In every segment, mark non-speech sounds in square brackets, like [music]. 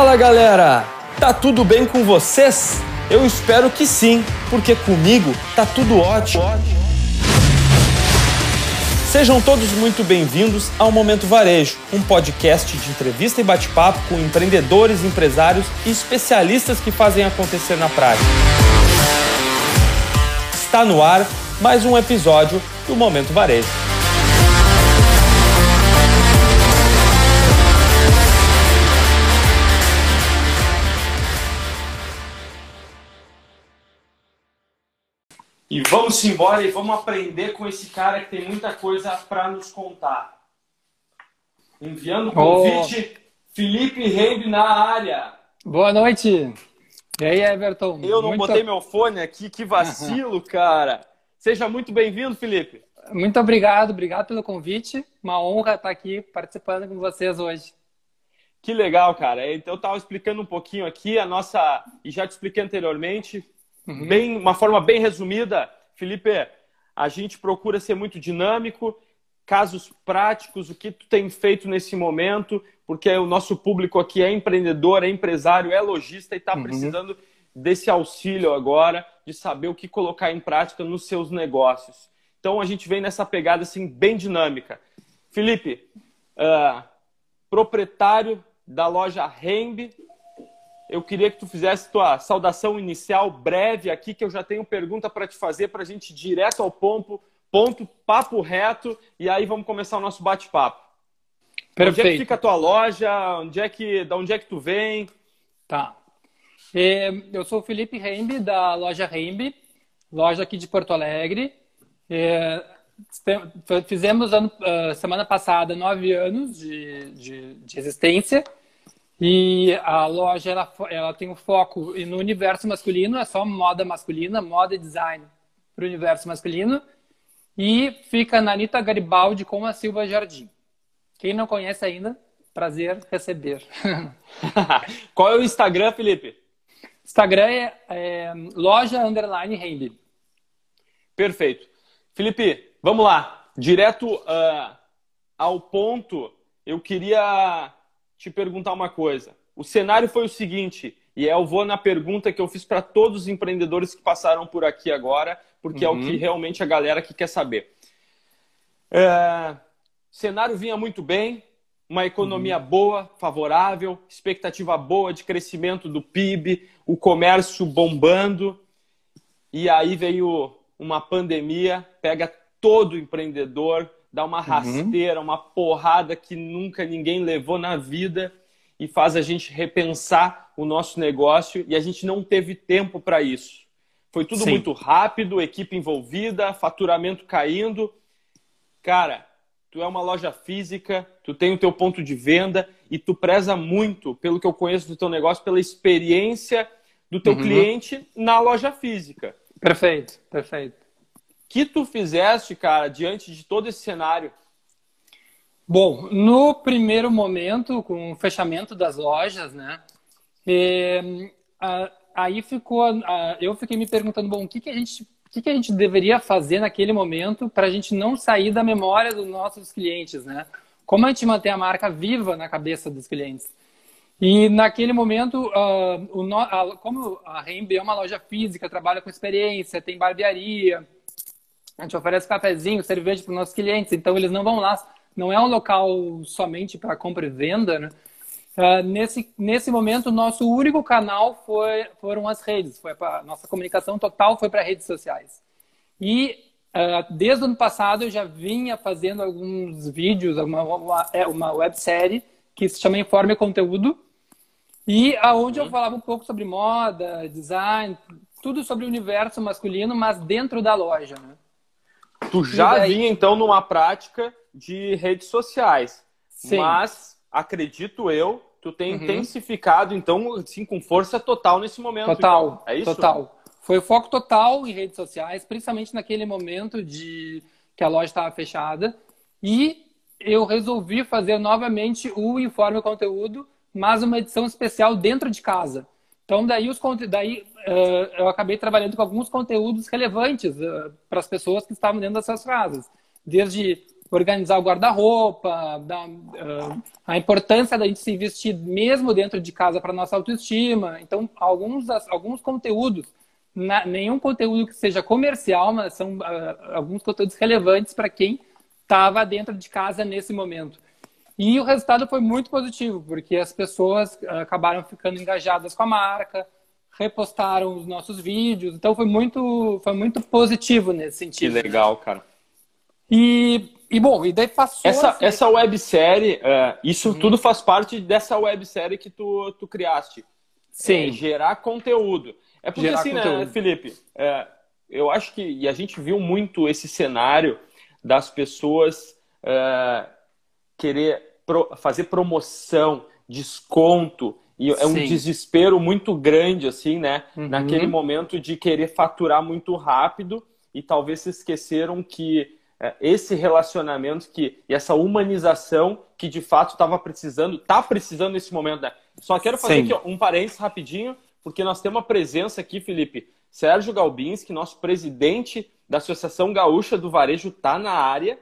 Fala galera! Tá tudo bem com vocês? Eu espero que sim, porque comigo tá tudo ótimo. Sejam todos muito bem-vindos ao Momento Varejo, um podcast de entrevista e bate-papo com empreendedores, empresários e especialistas que fazem acontecer na prática. Está no ar mais um episódio do Momento Varejo. E vamos embora e vamos aprender com esse cara que tem muita coisa para nos contar. Enviando o convite, oh. Felipe Rembe na área. Boa noite. E aí, Everton? Eu não muito... botei meu fone aqui, que vacilo, [laughs] cara. Seja muito bem-vindo, Felipe. Muito obrigado, obrigado pelo convite. Uma honra estar aqui participando com vocês hoje. Que legal, cara. Então, eu estava explicando um pouquinho aqui a nossa. E já te expliquei anteriormente, Uhum. Bem, uma forma bem resumida, Felipe, a gente procura ser muito dinâmico, casos práticos, o que tu tem feito nesse momento, porque o nosso público aqui é empreendedor, é empresário, é lojista e está uhum. precisando desse auxílio agora, de saber o que colocar em prática nos seus negócios. Então a gente vem nessa pegada assim bem dinâmica. Felipe, uh, proprietário da loja Rembe, eu queria que tu fizesse tua saudação inicial breve aqui, que eu já tenho pergunta para te fazer para a gente ir direto ao ponto, ponto, papo reto, e aí vamos começar o nosso bate-papo. Perfeito. Onde é que fica a tua loja? Onde é que, da onde é que tu vem? Tá. É, eu sou o Felipe Rembe, da loja Rembe, loja aqui de Porto Alegre. É, fizemos ah, semana passada nove anos de, de, de existência. E a loja ela, ela tem um foco no universo masculino, é só moda masculina, moda e design para o universo masculino. E fica na Anitta Garibaldi com a Silva Jardim. Quem não conhece ainda, prazer receber. [laughs] [laughs] Qual é o Instagram, Felipe? Instagram é, é loja underline Rembe. Perfeito. Felipe, vamos lá. Direto uh, ao ponto, eu queria te perguntar uma coisa. O cenário foi o seguinte, e eu vou na pergunta que eu fiz para todos os empreendedores que passaram por aqui agora, porque uhum. é o que uhum. realmente a galera que quer saber. É, o cenário vinha muito bem, uma economia uhum. boa, favorável, expectativa boa de crescimento do PIB, o comércio bombando, e aí veio uma pandemia, pega todo empreendedor, dá uma uhum. rasteira, uhum. uma porrada que nunca ninguém levou na vida e faz a gente repensar o nosso negócio e a gente não teve tempo para isso. Foi tudo Sim. muito rápido, equipe envolvida, faturamento caindo. Cara, tu é uma loja física, tu tem o teu ponto de venda e tu preza muito, pelo que eu conheço do teu negócio, pela experiência do teu uhum. cliente na loja física. Perfeito, perfeito que tu fizeste, cara, diante de todo esse cenário? Bom, no primeiro momento, com o fechamento das lojas, né? É, aí ficou, eu fiquei me perguntando, bom, o que, que a gente, o que, que a gente deveria fazer naquele momento para a gente não sair da memória dos nossos clientes, né? Como a gente manter a marca viva na cabeça dos clientes? E naquele momento, uh, o, a, como a Rembe é uma loja física, trabalha com experiência, tem barbearia, a gente oferece cafezinho, cerveja para os nossos clientes, então eles não vão lá. Não é um local somente para compra e venda, né? Uh, nesse, nesse momento, nosso único canal foi, foram as redes. Foi pra, nossa comunicação total foi para redes sociais. E uh, desde o ano passado eu já vinha fazendo alguns vídeos, uma, uma, é, uma websérie que se chama Informe Conteúdo, e aonde uhum. eu falava um pouco sobre moda, design, tudo sobre o universo masculino, mas dentro da loja. Né? Tu já daí... vinha, então, numa prática de redes sociais. Sim. Mas, acredito eu, tu tem uhum. intensificado, então, assim, com força total nesse momento. Total. Então. É isso? Total. Foi foco total em redes sociais, principalmente naquele momento de que a loja estava fechada. E eu resolvi fazer novamente o Informe Conteúdo, mas uma edição especial dentro de casa. Então, daí, os, daí uh, eu acabei trabalhando com alguns conteúdos relevantes uh, para as pessoas que estavam dentro das suas casas. Desde organizar o guarda-roupa, uh, a importância da gente se investir mesmo dentro de casa para nossa autoestima. Então, alguns, alguns conteúdos, na, nenhum conteúdo que seja comercial, mas são alguns conteúdos relevantes para quem estava dentro de casa nesse momento. E o resultado foi muito positivo, porque as pessoas acabaram ficando engajadas com a marca, repostaram os nossos vídeos, então foi muito, foi muito positivo nesse sentido. Que legal, né? cara. E, e bom, e daí passou. Essa, assim... essa websérie, é, isso uhum. tudo faz parte dessa websérie que tu, tu criaste. Sim. É, gerar conteúdo. É porque gerar assim, né, conteúdo. né, Felipe? É, eu acho que, e a gente viu muito esse cenário das pessoas é, querer pro, fazer promoção, desconto, e é um Sim. desespero muito grande, assim, né? Uhum. Naquele momento de querer faturar muito rápido e talvez se esqueceram que é, esse relacionamento que, e essa humanização que de fato estava precisando, está precisando nesse momento, né? Só quero fazer aqui um parênteses rapidinho, porque nós temos uma presença aqui, Felipe. Sérgio Galbinski, nosso presidente da Associação Gaúcha do Varejo, está na área.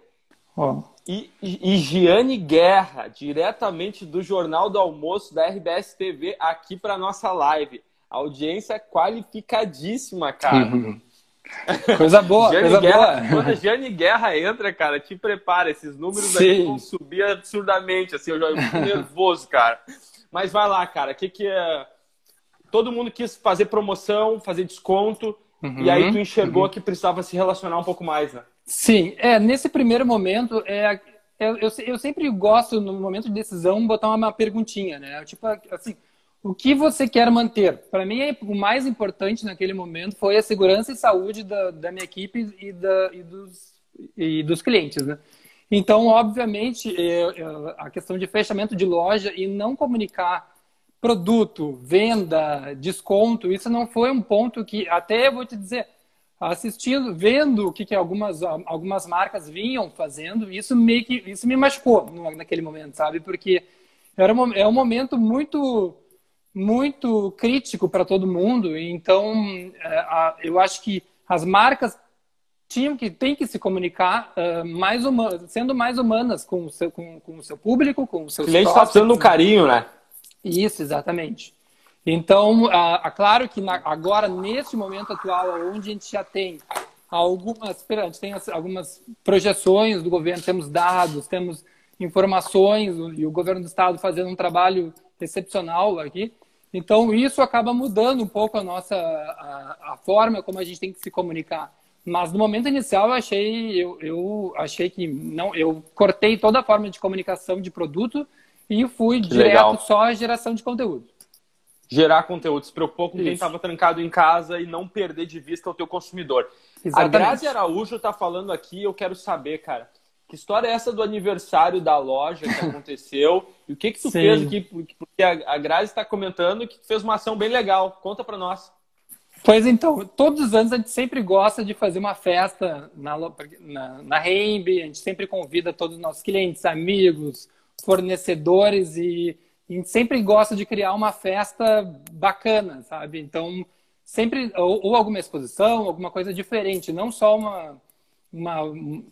Oh. E, e, Giane Guerra, diretamente do Jornal do Almoço da RBS TV, aqui para nossa live. Audiência qualificadíssima, cara. Uhum. [laughs] Coisa boa, coisa Guerra, boa. Quando a Giane Guerra entra, cara, te prepara. Esses números Sim. aqui vão subir absurdamente. Assim, eu já fico [laughs] nervoso, cara. Mas vai lá, cara. O que, que é. Todo mundo quis fazer promoção, fazer desconto. Uhum, e aí tu enxergou uhum. que precisava se relacionar um pouco mais, né? Sim, é, nesse primeiro momento, é, eu, eu, eu, sempre gosto, no momento de decisão, botar uma, perguntinha, né? Tipo, assim, o que você quer manter? Para mim, o mais importante naquele momento foi a segurança e saúde da, da minha equipe e, da, e, dos, e dos clientes, né? Então, obviamente, é, é, a questão de fechamento de loja e não comunicar produto, venda, desconto, isso não foi um ponto que, até eu vou te dizer, assistindo, vendo o que, que algumas, algumas marcas vinham fazendo, isso meio que isso me machucou naquele momento, sabe? Porque era um, é um momento muito muito crítico para todo mundo. Então, é, a, eu acho que as marcas tinham que tem que se comunicar uh, mais sendo mais humanas com o seu com, com o seu público, com o seu cliente está precisando um carinho, né? Isso, exatamente. Então, a, a claro que na, agora, nesse momento atual, onde a gente já tem algumas, a gente tem algumas projeções do governo, temos dados, temos informações, e o governo do estado fazendo um trabalho excepcional aqui. Então, isso acaba mudando um pouco a nossa a, a forma como a gente tem que se comunicar. Mas no momento inicial eu achei eu, eu achei que não eu cortei toda a forma de comunicação de produto e fui que direto legal. só à geração de conteúdo gerar conteúdo, se preocupou com Isso. quem estava trancado em casa e não perder de vista o teu consumidor. Exatamente. A Grazi Araújo está falando aqui, eu quero saber, cara, que história é essa do aniversário da loja que [laughs] aconteceu? e o que que tu Sim. fez aqui? Porque a, Grazi está comentando que tu fez uma ação bem legal. Conta para nós. Pois então, todos os anos a gente sempre gosta de fazer uma festa na, na, na a gente sempre convida todos os nossos clientes, amigos, fornecedores e a gente sempre gosta de criar uma festa bacana, sabe? Então, sempre, ou, ou alguma exposição, alguma coisa diferente, não só uma, uma,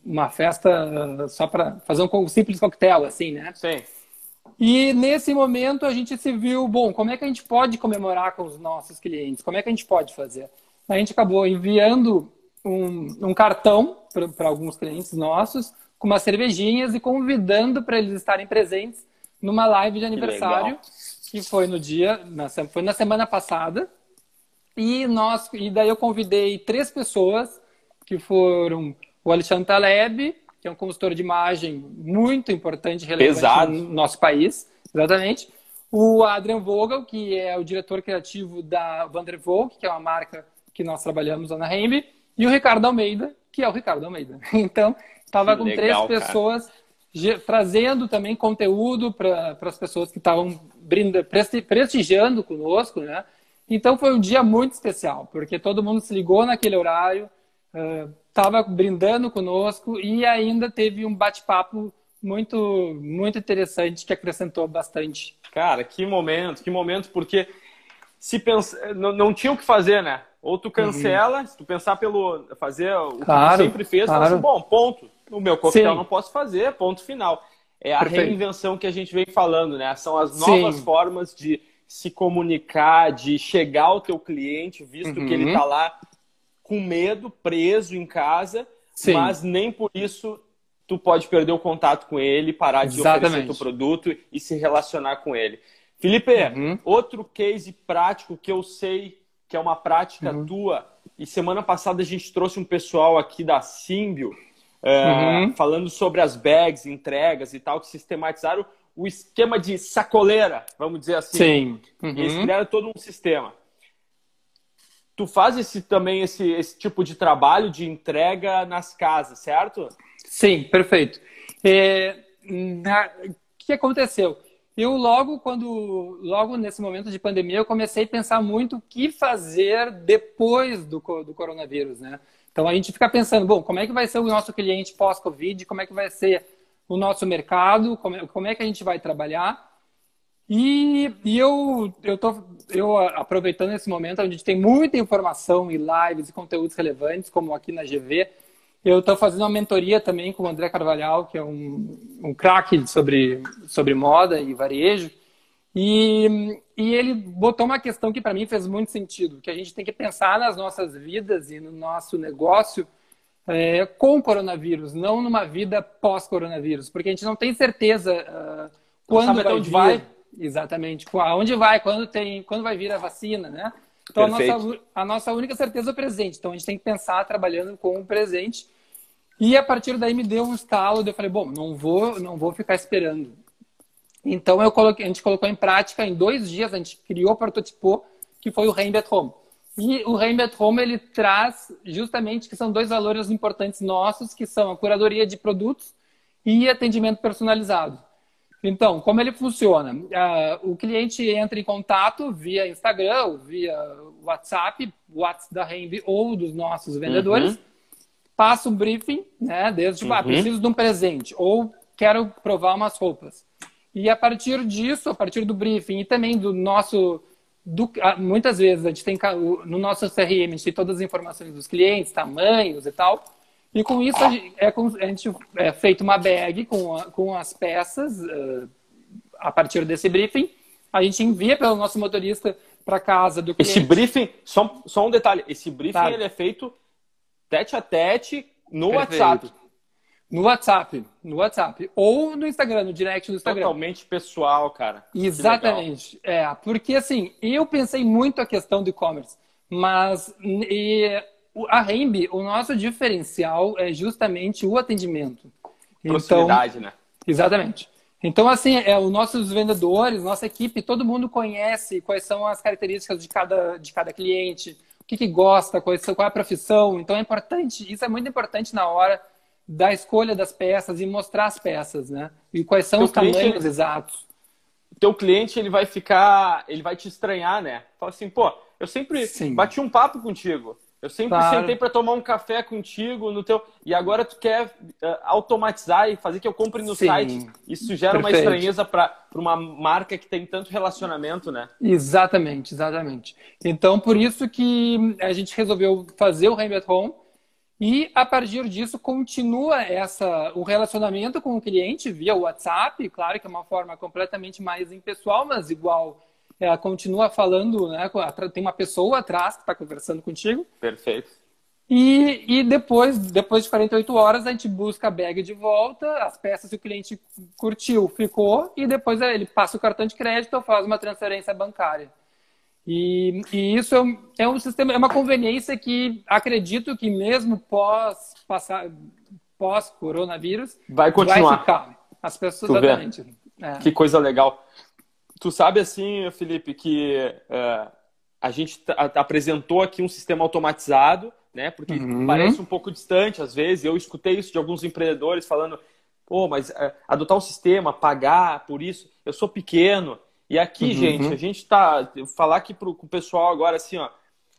uma festa só para fazer um simples coquetel, assim, né? Sim. E nesse momento a gente se viu, bom, como é que a gente pode comemorar com os nossos clientes? Como é que a gente pode fazer? A gente acabou enviando um, um cartão para alguns clientes nossos com umas cervejinhas e convidando para eles estarem presentes numa live de aniversário que, que foi no dia, na, foi na semana passada. E nós e daí eu convidei três pessoas que foram o Alexandre Taleb, que é um consultor de imagem muito importante relevante Pesado. no nosso país, exatamente. O Adrian Vogel, que é o diretor criativo da Vandervoog, que é uma marca que nós trabalhamos lá na Rembe, e o Ricardo Almeida, que é o Ricardo Almeida. [laughs] Então, estava com legal, três pessoas cara trazendo também conteúdo para as pessoas que estavam prestigiando conosco, né? Então foi um dia muito especial, porque todo mundo se ligou naquele horário, estava uh, brindando conosco e ainda teve um bate-papo muito, muito interessante que acrescentou bastante. Cara, que momento, que momento, porque se pensa, não, não tinha o que fazer, né? Ou tu cancela, uhum. se tu pensar pelo fazer o claro, que tu sempre fez, claro. assim, bom, ponto o meu coquetel Sim. não posso fazer, ponto final. É a Perfeito. reinvenção que a gente vem falando, né? São as novas Sim. formas de se comunicar, de chegar ao teu cliente, visto uhum. que ele está lá com medo, preso em casa, Sim. mas nem por isso tu pode perder o contato com ele, parar de Exatamente. oferecer teu produto e se relacionar com ele. Felipe, uhum. outro case prático que eu sei que é uma prática uhum. tua, e semana passada a gente trouxe um pessoal aqui da Symbio, uh, falando sobre as bags, entregas e tal, que sistematizaram o esquema de sacoleira, vamos dizer assim. Sim. Uhum. Eles criaram todo um sistema. Tu faz esse, também esse, esse tipo de trabalho de entrega nas casas, certo? Sim, perfeito. É, O que aconteceu? Eu logo quando logo nesse momento de pandemia eu comecei a pensar muito o que fazer depois do, do coronavírus, né? Então a gente fica pensando, bom, como é que vai ser o nosso cliente pós-Covid, como é que vai ser o nosso mercado, como é, que a gente vai trabalhar. E, e eu eu tô eu aproveitando esse momento onde a gente tem muita informação e lives e conteúdos relevantes, como aqui na GV, eu estou fazendo uma mentoria também com o André Carvalhal, que é um, um craque sobre, sobre moda e varejo. E, e ele botou uma questão que para mim fez muito sentido, que a gente tem que pensar nas nossas vidas e no nosso negócio é, com o coronavírus, não numa vida pós-coronavírus, porque a gente não tem certeza uh, quando vai, vir, vai. Exatamente, aonde vai, quando tem, quando vai vir a vacina, né? Então a nossa, a nossa única certeza é o presente. Então a gente tem que pensar trabalhando com o presente e a partir daí me deu um estalo, eu falei, bom, não vou, não vou ficar esperando. Então eu coloquei, a gente colocou em prática em dois dias, a gente criou, prototipou, que foi o Rainbow Home. E o Rainbow Home ele traz justamente que são dois valores importantes nossos, que são a curadoria de produtos e atendimento personalizado. Então, como ele funciona? Uh, o cliente entra em contato via Instagram, via WhatsApp, WhatsApp da Rainbow ou dos nossos vendedores. Uhum passa um briefing, né? Desde, tipo, ah, uhum. ah, preciso de um presente ou quero provar umas roupas. E a partir disso, a partir do briefing e também do nosso. Do, ah, muitas vezes a gente tem no nosso CRM, a gente tem todas as informações dos clientes, tamanhos e tal. E com isso a gente é, a gente é feito uma bag com, a, com as peças uh, a partir desse briefing. A gente envia pelo nosso motorista para casa do cliente. Esse briefing, só, só um detalhe, esse briefing tá. ele é feito tete a tete no Perfeito. WhatsApp. No WhatsApp, no WhatsApp. Ou no Instagram, no direct do Instagram. Totalmente pessoal, cara. Exatamente. É, porque assim, eu pensei muito a questão do e-commerce, mas e, a Rembi, o nosso diferencial é justamente o atendimento. Proximidade, então, né? Exatamente. Então, assim, é, os nossos vendedores, nossa equipe, todo mundo conhece quais são as características de cada, de cada cliente, o que, que gosta, qual, qual é a profissão. Então é importante, isso é muito importante na hora da escolha das peças e mostrar as peças, né? E quais são teu os cliente, tamanhos exatos. O teu cliente ele vai ficar, ele vai te estranhar, né? Fala assim, pô, eu sempre Sim. bati um papo contigo. Eu sempre claro. sentei para tomar um café contigo no teu e agora tu quer uh, automatizar e fazer que eu compre no Sim. site. Isso gera Perfeito. uma estranheza para uma marca que tem tanto relacionamento, né? Exatamente, exatamente. Então por isso que a gente resolveu fazer o Rainbow Home e a partir disso continua essa o relacionamento com o cliente via WhatsApp, claro que é uma forma completamente mais impessoal, mas igual ela continua falando, né? Tem uma pessoa atrás que está conversando contigo. Perfeito. E, e depois, depois de 48 horas, a gente busca a bag de volta, as peças que o cliente curtiu, ficou, e depois ele passa o cartão de crédito ou faz uma transferência bancária. E, e isso é um, é um, sistema, é uma conveniência que acredito que mesmo pós passar pós coronavírus vai continuar. Vai ficar. As pessoas. É. Que coisa legal. Tu sabe assim, Felipe, que uh, a gente apresentou aqui um sistema automatizado, né? Porque uhum. parece um pouco distante às vezes. Eu escutei isso de alguns empreendedores falando, pô, mas uh, adotar um sistema, pagar por isso, eu sou pequeno. E aqui, uhum. gente, a gente está falar aqui para o pessoal agora assim, ó,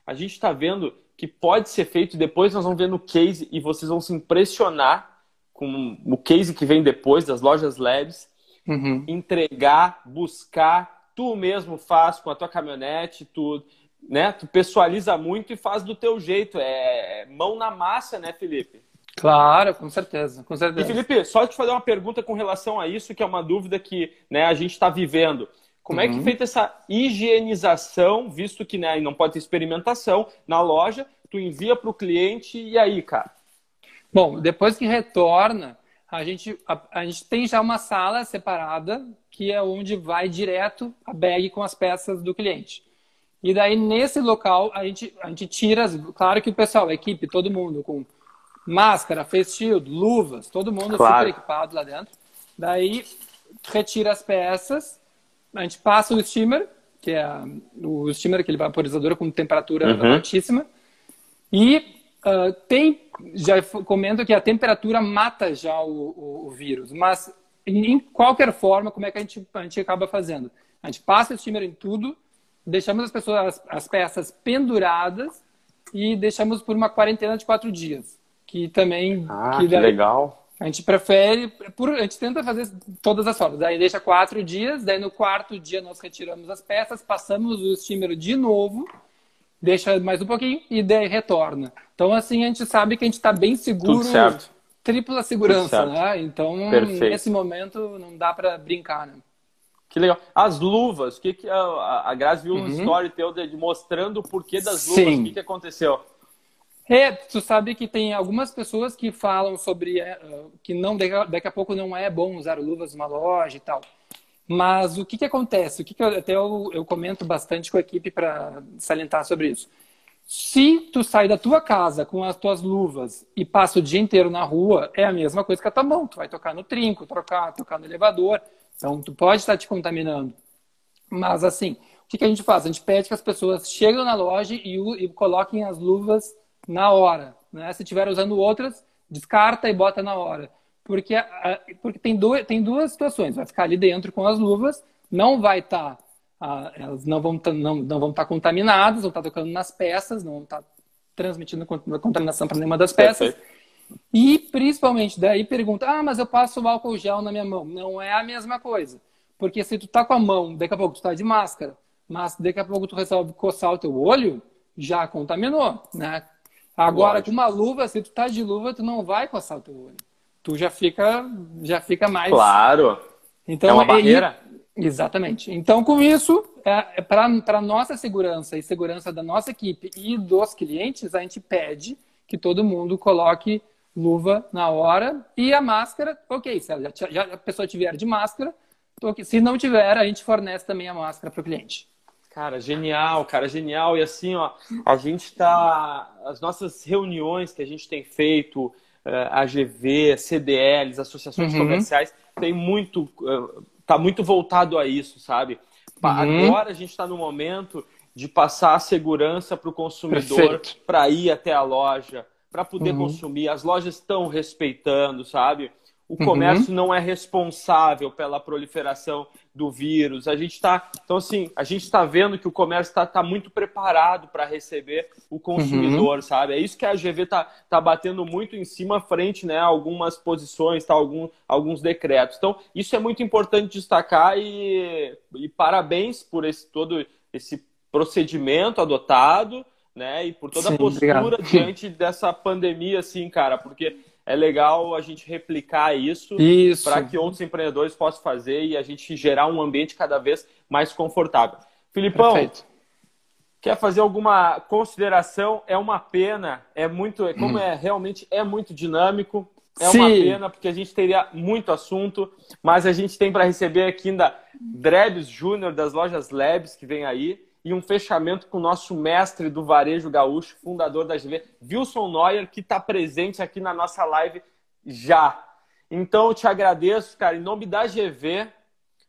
a gente está vendo que pode ser feito. Depois nós vamos ver no case e vocês vão se impressionar com o case que vem depois das lojas LEDs uhum. entregar, buscar, tu mesmo faz com a tua caminhonete, tu, né, tu pessoaliza muito e faz do teu jeito. É mão na massa, né, Felipe? Claro, com certeza, com certeza. E Felipe, só te fazer uma pergunta com relação a isso, que é uma dúvida que né, a gente está vivendo. Como uhum. é que é feita essa higienização, visto que né, não pode ter experimentação na loja, tu envia para o cliente e aí, cara? Bom, depois que retorna, a gente, a, a, gente tem já uma sala separada, que é onde vai direto a bag com as peças do cliente. E daí, nesse local, a gente, a gente tira, claro que o pessoal, a equipe, todo mundo, com máscara, face shield, luvas, todo mundo claro. super equipado lá dentro. Daí, retira as peças, a gente passa o steamer, que é o steamer, aquele vaporizador com temperatura uhum. altíssima, e uh, tem, já comento que a temperatura mata já o, o, o, vírus, mas em qualquer forma, como é que a gente, a gente acaba fazendo? A gente passa o steamer em tudo, deixamos as pessoas, as, as peças penduradas e deixamos por uma quarentena de quatro dias. Que também. Ah, que, que legal. A gente prefere, por, a gente tenta fazer todas as formas. Daí deixa quatro dias, daí no quarto dia nós retiramos as peças, passamos o steamer de novo deixa mais um pouquinho e daí retorna. Então, assim, a gente sabe que a gente está bem seguro. Tudo certo. Tripla segurança, né? Então, Perfeito. nesse momento, não dá para brincar, né? Que legal. As luvas, o que, que a, a Grazi viu uhum. um story teu de, de mostrando o porquê das luvas, o que, que aconteceu? É, tu sabe que tem algumas pessoas que falam sobre uh, que não daqui a pouco não é bom usar luvas numa loja e tal. Mas o que, que acontece? O que, que eu, até eu, eu comento bastante com a equipe para salientar sobre isso. Se tu sai da tua casa com as tuas luvas e passa o dia inteiro na rua, é a mesma coisa que a tua mão. Tu vai tocar no trinco, trocar, tocar no elevador. Então, tu pode estar te contaminando. Mas, assim, o que, que a gente faz? A gente pede que as pessoas cheguem na loja e, e coloquem as luvas na hora. Né? Se estiver usando outras, descarta e bota na hora porque, porque tem, duas, tem duas situações. Vai ficar ali dentro com as luvas, não vai estar. Tá, elas não vão tá, não, não vão estar tá contaminadas, vão estar tá tocando nas peças, não vão estar tá transmitindo contaminação para nenhuma das peças. Perfeito. E principalmente daí pergunta: ah, mas eu passo o álcool gel na minha mão. Não é a mesma coisa. Porque se tu tá com a mão, daqui a pouco tu tá de máscara, mas daqui a pouco tu resolve coçar o teu olho, já contaminou, né? Agora, Lógico. com uma luva, se tu tá de luva, tu não vai coçar o teu olho tu já fica, já fica mais. Claro. Então, é uma barreira. E, exatamente. Então, com isso, é, é para nossa segurança e segurança da nossa equipe e dos clientes, a gente pede que todo mundo coloque luva na hora e a máscara, ok, se já, já a pessoa tiver de máscara, se não tiver, a gente fornece também a máscara para o cliente. Cara, genial, cara, genial. E assim, ó, a gente tá. As nossas reuniões que a gente tem feito, uh, AGV, CDLs, associações uhum. comerciais, tem muito, uh, tá muito voltado a isso, sabe? Uhum. Agora a gente está no momento de passar a segurança para o consumidor para ir até a loja, para poder uhum. consumir. As lojas estão respeitando, sabe? O uhum. comércio não é responsável pela proliferação do vírus. A gente está, então assim, a gente está vendo que o comércio está tá muito preparado para receber o consumidor, uhum. sabe? É isso que a GV está tá batendo muito em cima frente, né? Algumas posições, tá? Algum, alguns decretos. Então isso é muito importante destacar e, e parabéns por esse todo esse procedimento adotado, né? E por toda Sim, a postura obrigado. diante dessa pandemia, assim, cara, porque é legal a gente replicar isso, isso. para que outros empreendedores possam fazer e a gente gerar um ambiente cada vez mais confortável. Filipão, Perfeito. quer fazer alguma consideração? É uma pena, é muito, é como hum. é realmente é muito dinâmico. É Sim. uma pena porque a gente teria muito assunto, mas a gente tem para receber aqui ainda Drebs Júnior das lojas Labs que vem aí e um fechamento com o nosso mestre do varejo gaúcho, fundador da GV, Wilson Neuer, que está presente aqui na nossa live já. Então, eu te agradeço, cara, em nome da GV,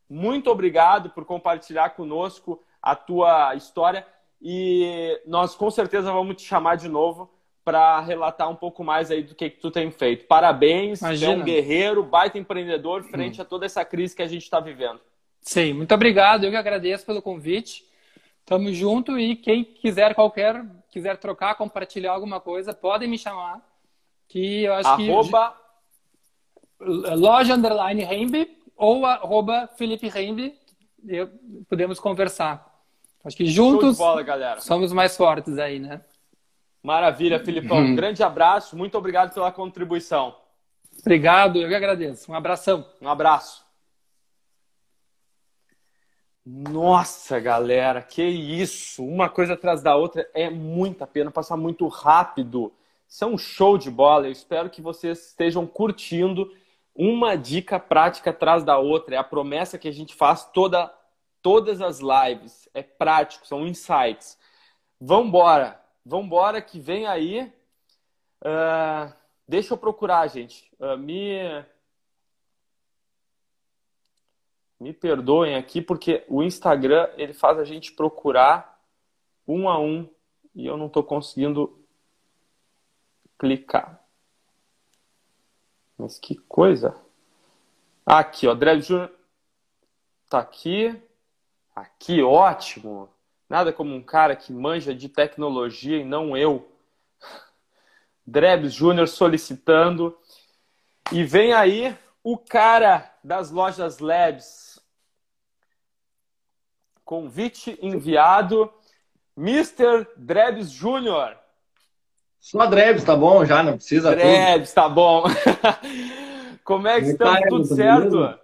muito obrigado por compartilhar conosco a tua história e nós com certeza vamos te chamar de novo para relatar um pouco mais aí do que, que tu tem feito. Parabéns, Imagina. é um guerreiro, baita empreendedor frente hum. a toda essa crise que a gente está vivendo. Sim, muito obrigado. Eu que agradeço pelo convite. Tamo junto e quem quiser qualquer, quiser trocar, compartilhar alguma coisa, podem me chamar. Que eu acho arroba... que. Loja underline Rembe ou arroba Felipe Rembe. Podemos conversar. Acho que juntos bola, somos mais fortes aí, né? Maravilha, Filipão. Um grande abraço, muito obrigado pela contribuição. Obrigado, eu que agradeço. Um abração. Um abraço. Nossa, galera, que isso! Uma coisa atrás da outra é muita pena, passar muito rápido. Isso é um show de bola. Eu espero que vocês estejam curtindo. Uma dica prática atrás da outra. É a promessa que a gente faz toda, todas as lives. É prático, são insights. Vambora! Vambora que vem aí. Uh, deixa eu procurar, gente. Uh, me me perdoem aqui porque o Instagram ele faz a gente procurar um a um e eu não estou conseguindo clicar. Mas que coisa! Aqui, ó, Dreb Júnior tá aqui. Aqui, ótimo. Nada como um cara que manja de tecnologia e não eu. [laughs] Drebs Júnior solicitando. E vem aí o cara das lojas Labs. Convite enviado, Mr. Drebs Júnior. Só Drebs, tá bom já, não precisa Drebs, tá bom. [laughs] Como é que estamos? Tudo certo?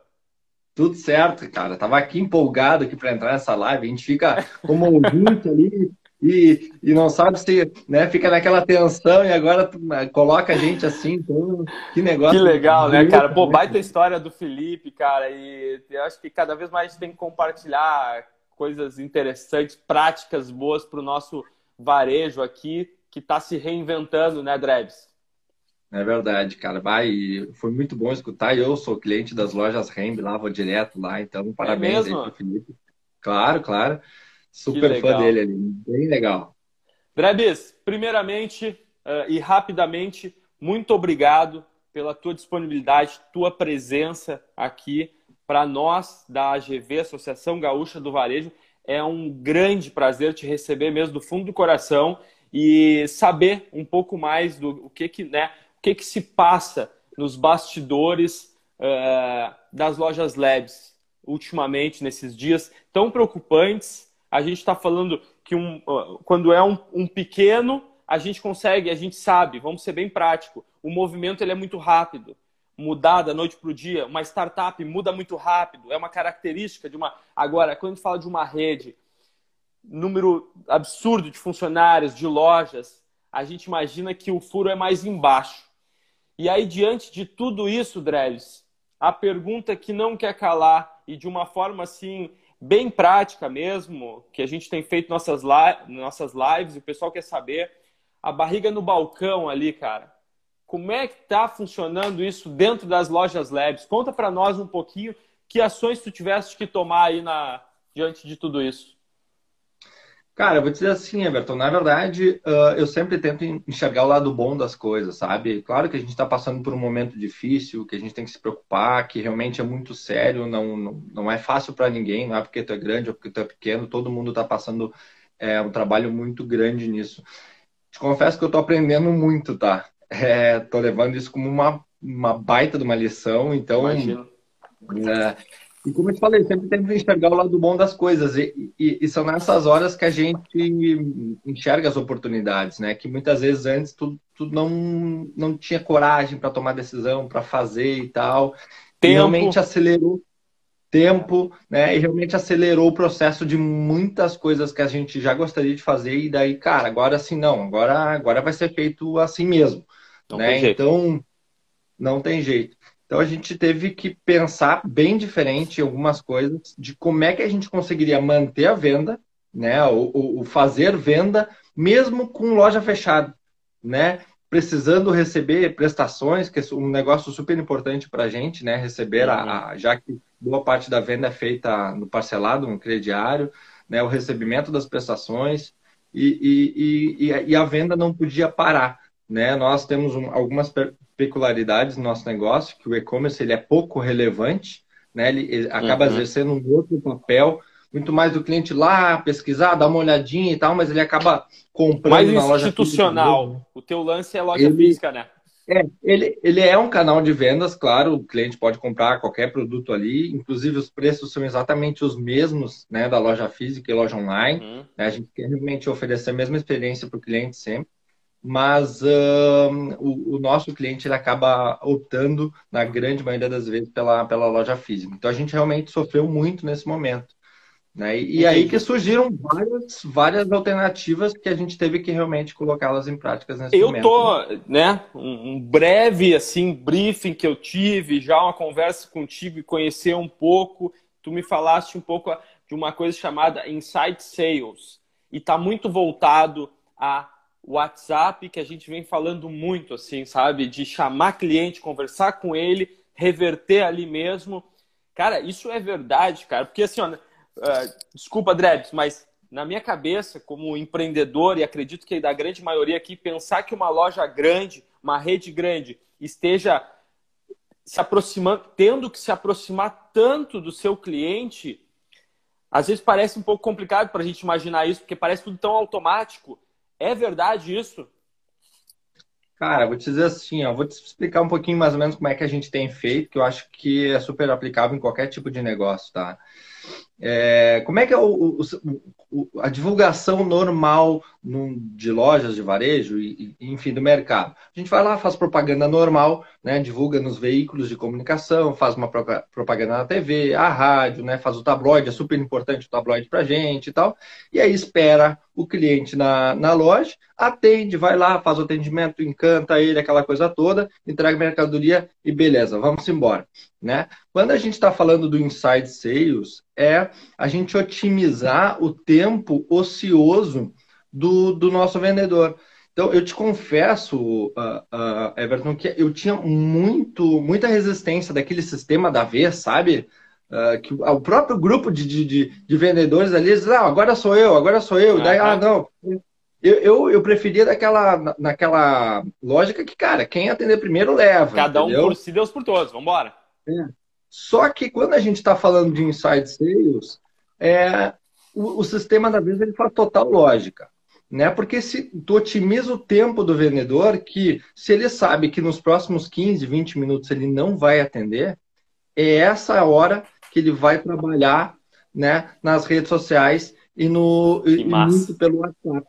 Tudo certo, cara. Tava aqui empolgado aqui para entrar nessa live. A gente fica como ouvinte ali e, e não sabe se, né, fica naquela tensão e agora né, coloca a gente assim, então, que negócio. Que legal, né, cara? Pô, baita história do Felipe, cara, e eu acho que cada vez mais a gente tem que compartilhar coisas interessantes, práticas boas para o nosso varejo aqui, que está se reinventando, né, Drebs? É verdade, cara. Vai, foi muito bom escutar. Eu sou cliente das lojas Remb lá, vou direto lá, então parabéns é aí pro Felipe. Claro, claro. Super fã dele ali, bem legal. Drebis, primeiramente uh, e rapidamente, muito obrigado pela tua disponibilidade, tua presença aqui para nós da AGV, Associação Gaúcha do Varejo. É um grande prazer te receber mesmo do fundo do coração e saber um pouco mais do o que que, né, que, que se passa nos bastidores uh, das lojas Labs ultimamente, nesses dias tão preocupantes. A gente está falando que um, quando é um, um, pequeno, a gente consegue, a gente sabe, vamos ser bem prático, o movimento ele é muito rápido. Mudar da noite para o dia, uma startup muda muito rápido, é uma característica de uma. Agora, quando a gente fala de uma rede, número absurdo de funcionários, de lojas, a gente imagina que o furo é mais embaixo. E aí, diante de tudo isso, Dreles, a pergunta que não quer calar e de uma forma assim, bem prática mesmo, que a gente tem feito nossas, nossas lives o pessoal quer saber, a barriga no balcão ali, cara. Como é que tá funcionando isso dentro das lojas Labs? Conta para nós um pouquinho que ações tu tiveste que tomar aí na, diante de tudo isso. Cara, eu vou dizer assim, Everton, na verdade, uh, eu sempre tento enxergar o lado bom das coisas, sabe? Claro que a gente está passando por um momento difícil, que a gente tem que se preocupar, que realmente é muito sério, não, não, não é fácil para ninguém, não é porque tu é grande ou porque tu é pequeno, todo mundo está passando é, um trabalho muito grande nisso. Te confesso que eu estou aprendendo muito, tá? Estou é, levando isso como uma, uma baita de uma lição, então... É, e como eu te falei, sempre que enxergar o lado bom das coisas. E, e, e, são nessas horas que a gente enxerga as oportunidades, né? Que muitas vezes antes tu, tu não, não tinha coragem para tomar decisão, para fazer e tal. Tempo. E realmente acelerou tempo, né? E realmente acelerou o processo de muitas coisas que a gente já gostaria de fazer. E daí, cara, agora assim não, agora, agora vai ser feito assim mesmo. Não né? Então, não tem jeito. Então a gente teve que pensar bem diferente em algumas coisas de como é que a gente conseguiria manter a venda, né, o, o fazer venda mesmo com loja fechada, né? Precisando receber prestações, que é um negócio super importante para a gente, né? Receber a, a, já que boa parte da venda é feita no parcelado, no crediário, né? O recebimento das prestações e, e, e, e a venda não podia parar, né? Nós temos um, algumas peculiaridades no nosso negócio, que o e-commerce ele é pouco relevante, né? ele, ele acaba uhum. exercendo um outro papel, muito mais do cliente lá pesquisar, dar uma olhadinha e tal, mas ele acaba comprando mais na loja institucional. O teu lance é loja ele, física, né? É, ele, ele é um canal de vendas, claro, o cliente pode comprar qualquer produto ali, inclusive os preços são exatamente os mesmos né, da loja física e loja online. Uhum. Né? A gente quer realmente oferecer a mesma experiência para o cliente sempre. mas uh, o, o, nosso cliente ele acaba optando, na grande maioria das vezes, pela, pela loja física. Então a gente realmente sofreu muito nesse momento. Né? E, e aí que surgiram várias, várias alternativas que a gente teve que realmente colocá-las em práticas nesse eu momento. Eu tô, né, um, um breve assim briefing que eu tive, já uma conversa contigo e conhecer um pouco. Tu me falaste um pouco de uma coisa chamada Inside Sales e está muito voltado a WhatsApp, que a gente vem falando muito, assim, sabe? De chamar cliente, conversar com ele, reverter ali mesmo. Cara, isso é verdade, cara. Porque assim, ó, uh, desculpa, Drebs, mas na minha cabeça, como empreendedor, e acredito que da grande maioria aqui, pensar que uma loja grande, uma rede grande, esteja se aproximando, tendo que se aproximar tanto do seu cliente, às vezes parece um pouco complicado para a gente imaginar isso, porque parece tudo tão automático. É verdade isso? Cara, vou te dizer assim, ó, vou te explicar um pouquinho mais ou menos como é que a gente tem feito, que eu acho que é super aplicável em qualquer tipo de negócio, tá? É, como é que é o, o, a divulgação normal no, de lojas de varejo e, enfim, do mercado? A gente vai lá, faz propaganda normal, né, divulga nos veículos de comunicação, faz uma propaganda na TV, a rádio, né, faz o tabloide, é super importante o tabloide para gente e tal, e aí espera o cliente na, na loja, atende, vai lá, faz o atendimento, encanta ele, aquela coisa toda, entrega mercadoria e beleza, vamos embora. Né? Quando a gente está falando do inside sales, é a gente otimizar o tempo ocioso do, do nosso vendedor. Então, eu te confesso, uh, uh, Everton, que eu tinha muito, muita resistência daquele sistema da vez, sabe? Uh, que o próprio grupo de, de, de, vendedores ali diz, ah, agora sou eu, agora sou eu. Daí, ah, não. Eu, eu, eu, preferia daquela, naquela lógica que, cara, quem atender primeiro leva. Cada entendeu? um por si, Deus por todos. Vamos embora. É. Só que quando a gente está falando de inside sales, é, o, o, sistema da vez ele faz total lógica. Né? Porque se tu otimiza o tempo do vendedor, que se ele sabe que nos próximos 15, 20 minutos ele não vai atender, é essa hora que ele vai trabalhar né, nas redes sociais e, no, e muito pelo WhatsApp.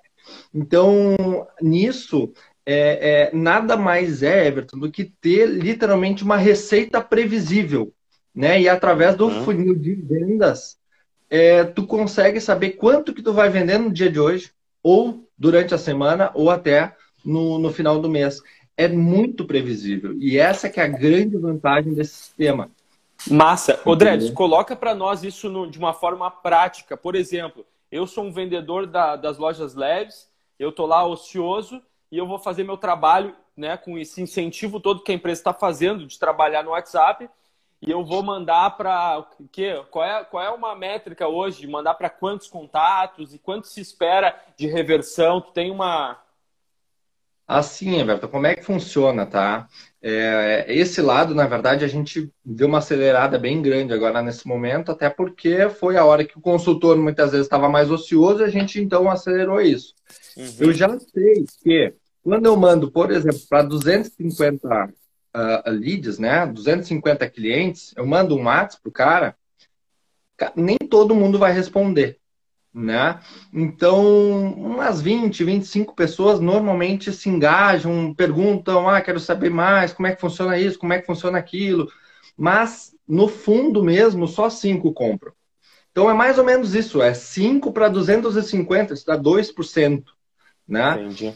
Então, nisso, é, é, nada mais é, Everton, do que ter literalmente uma receita previsível. Né? E através do uhum. funil de vendas, é, tu consegue saber quanto que tu vai vender no dia de hoje, ou durante a semana, ou até no, no final do mês. É muito previsível. E essa que é a grande vantagem desse sistema. Massa. Odredes, coloca para nós isso no, de uma forma prática. Por exemplo, eu sou um vendedor da, das lojas leves, eu estou lá ocioso, e eu vou fazer meu trabalho né, com esse incentivo todo que a empresa está fazendo de trabalhar no WhatsApp. E eu vou mandar para que qual é qual é uma métrica hoje? De mandar para quantos contatos e quanto se espera de reversão? Tu tem uma assim Everton. Como é que funciona tá é, esse lado na verdade a gente deu uma acelerada bem grande agora nesse momento até porque foi a hora que o consultor muitas vezes estava mais ocioso e a gente então acelerou isso uhum. eu já sei que quando eu mando, por exemplo, para 250 uh, leads, né, 250 clientes, eu mando um WhatsApp pro cara, nem todo mundo vai responder, né? Então, umas 20, 25 pessoas normalmente se engajam, perguntam, ah, quero saber mais, como é que funciona isso, como é que funciona aquilo, mas no fundo mesmo, só cinco compram. Então é mais ou menos isso, é 5 para 250, isso dá 2%, né? Entendi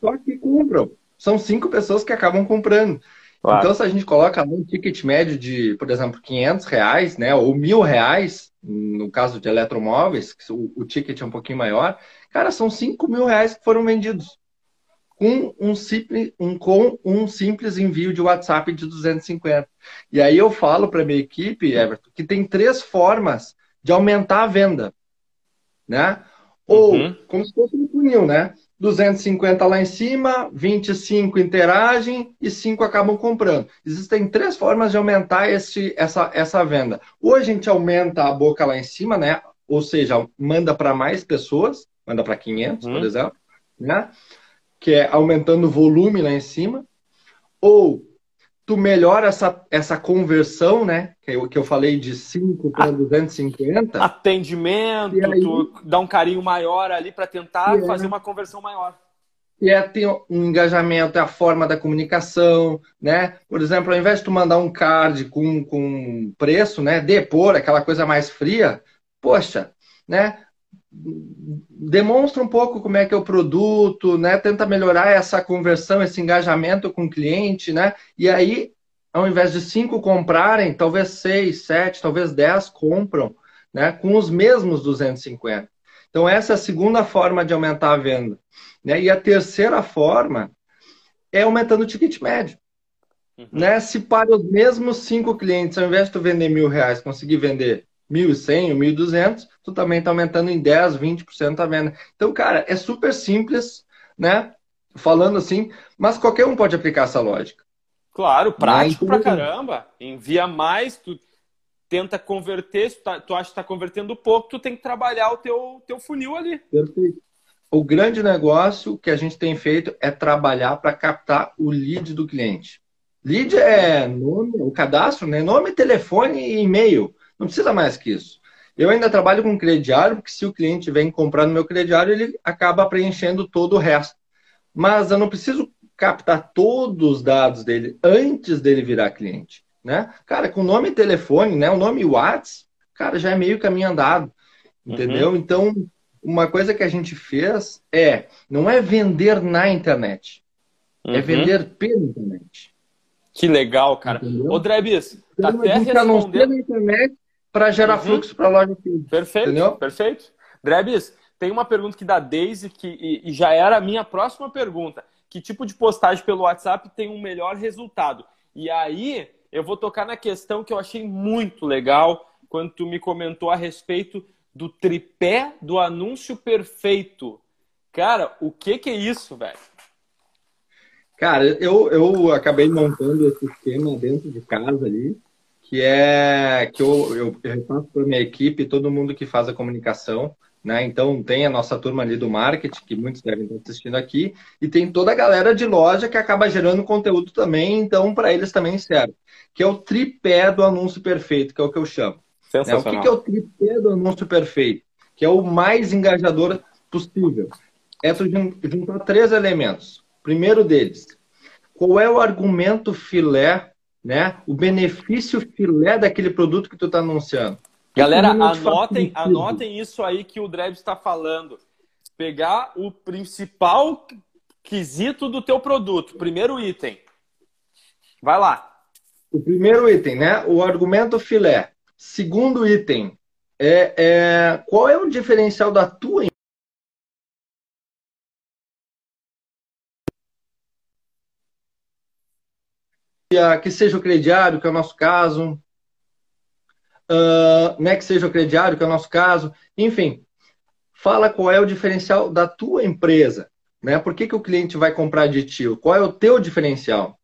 só que compram. São cinco pessoas que acabam comprando. Claro. Então, se a gente coloca um ticket médio de, por exemplo, 500 reais, né, ou mil reais, no caso de eletromóveis, o, o ticket é um pouquinho maior, cara, são 5 mil reais que foram vendidos. Com um, simples, um, com um simples envio de WhatsApp de 250. E aí eu falo para minha equipe, Everton, que tem três formas de aumentar a venda. Né? Ou, uhum. como se fosse um funil, né? 250 lá em cima, 25 interagem e 5 acabam comprando. Existem três formas de aumentar esse, essa, essa venda. Ou a gente aumenta a boca lá em cima, né? Ou seja, manda para mais pessoas, manda para 500, uhum. por exemplo, né? Que é aumentando o volume lá em cima. Ou tu melhora essa, essa conversão, né? Que eu, que eu falei de 5 para 250. Atendimento, aí, tu dá um carinho maior ali para tentar é. fazer uma conversão maior. que é ter um engajamento, é a forma da comunicação, né? Por exemplo, ao invés de tu mandar um card com, com preço, né? Depor, aquela coisa mais fria, poxa, né? Demonstra um pouco como é que é o produto, né? Tenta melhorar essa conversão, esse engajamento com o cliente, né? E aí, ao invés de cinco comprarem, talvez seis, sete, talvez dez compram, né? Com os mesmos 250. Então, essa é a segunda forma de aumentar a venda. Né? E a terceira forma é aumentando o ticket médio. Uhum. Né? Se para os mesmos cinco clientes, ao invés de tu vender mil reais, conseguir vender mil e cem, mil e duzentos, tu também está aumentando em 10, 20% a venda. Então, cara, é super simples, né? Falando assim, mas qualquer um pode aplicar essa lógica. Claro, prático pra caramba. Envia mais, tu tenta converter, se tá, tu acha que está convertendo pouco, tu tem que trabalhar o teu, teu funil ali. Perfeito. O grande negócio que a gente tem feito é trabalhar para captar o lead do cliente. Lead é nome, o cadastro, né? Nome, telefone e e-mail. Não precisa mais que isso. Eu ainda trabalho com crediário, porque se o cliente vem comprar no meu crediário, ele acaba preenchendo todo o resto. Mas eu não preciso captar todos os dados dele antes dele virar cliente né? Cara, com nome e telefone, né? O nome WhatsApp, cara, já é meio caminho andado, entendeu? Uhum. Então, uma coisa que a gente fez é, não é vender na internet, é uhum. é vender pela internet. Que legal, cara. Entendeu? Ô, Drebis, tá então, até respondendo... na internet para gerar uhum. fluxo para a loja física. Perfeito, entendeu? perfeito. Drebis, tem uma pergunta que da Daisy, que e, e já era a minha próxima pergunta. Que tipo de postagem pelo WhatsApp tem um melhor resultado? E aí, eu vou tocar na questão que eu achei muito legal quando tu me comentou a respeito do tripé do anúncio perfeito. Cara, o que que é isso, velho? Cara, eu, eu acabei montando esse esquema dentro de casa ali, que é que eu, eu, eu repasso para minha equipe, todo mundo que faz a comunicação. Né? Então tem a nossa turma ali do marketing, que muitos devem estar assistindo aqui, e tem toda a galera de loja que acaba gerando conteúdo também, então para eles também serve. Que é o tripé do anúncio perfeito, que é o que eu chamo. Né? O que, que é o tripé do anúncio perfeito? Que é o mais engajador possível. É tu juntar três elementos. Primeiro deles, qual é o argumento filé, né? O benefício filé daquele produto que tu está anunciando. Galera, anotem, anotem isso aí que o Dreb está falando. Pegar o principal quesito do teu produto, primeiro item. Vai lá. O primeiro item, né? O argumento filé. Segundo item, é, é qual é o diferencial da tua que seja o crediário, que é o nosso caso, uh, né, que seja o crediário, que é o nosso caso, enfim, fala qual é o diferencial da tua empresa, né? Por que, que o cliente vai comprar de ti? Qual é o teu diferencial?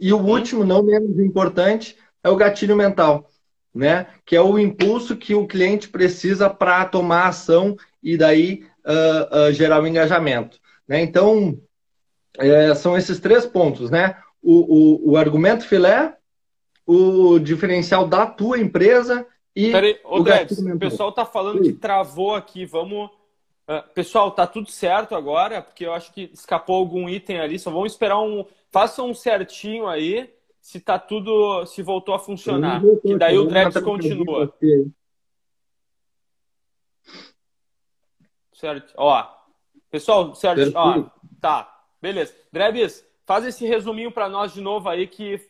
E o último, não menos importante, é o gatilho mental, né? Que é o impulso que o cliente precisa para tomar ação e daí uh, uh, gerar o engajamento. Né? Então, é, são esses três pontos, né? O, o, o argumento filé, o diferencial da tua empresa e Peraí, o Debs, o pessoal tá falando Sim. que travou aqui, vamos... Uh, pessoal, tá tudo certo agora, porque eu acho que escapou algum item ali, só vamos esperar um... Façam um certinho aí, se tá tudo... se voltou a funcionar, que daí o Debs continua. Certo, ó. Pessoal, certo, ó, tá, beleza. Drebs, faz esse resuminho para nós de novo aí que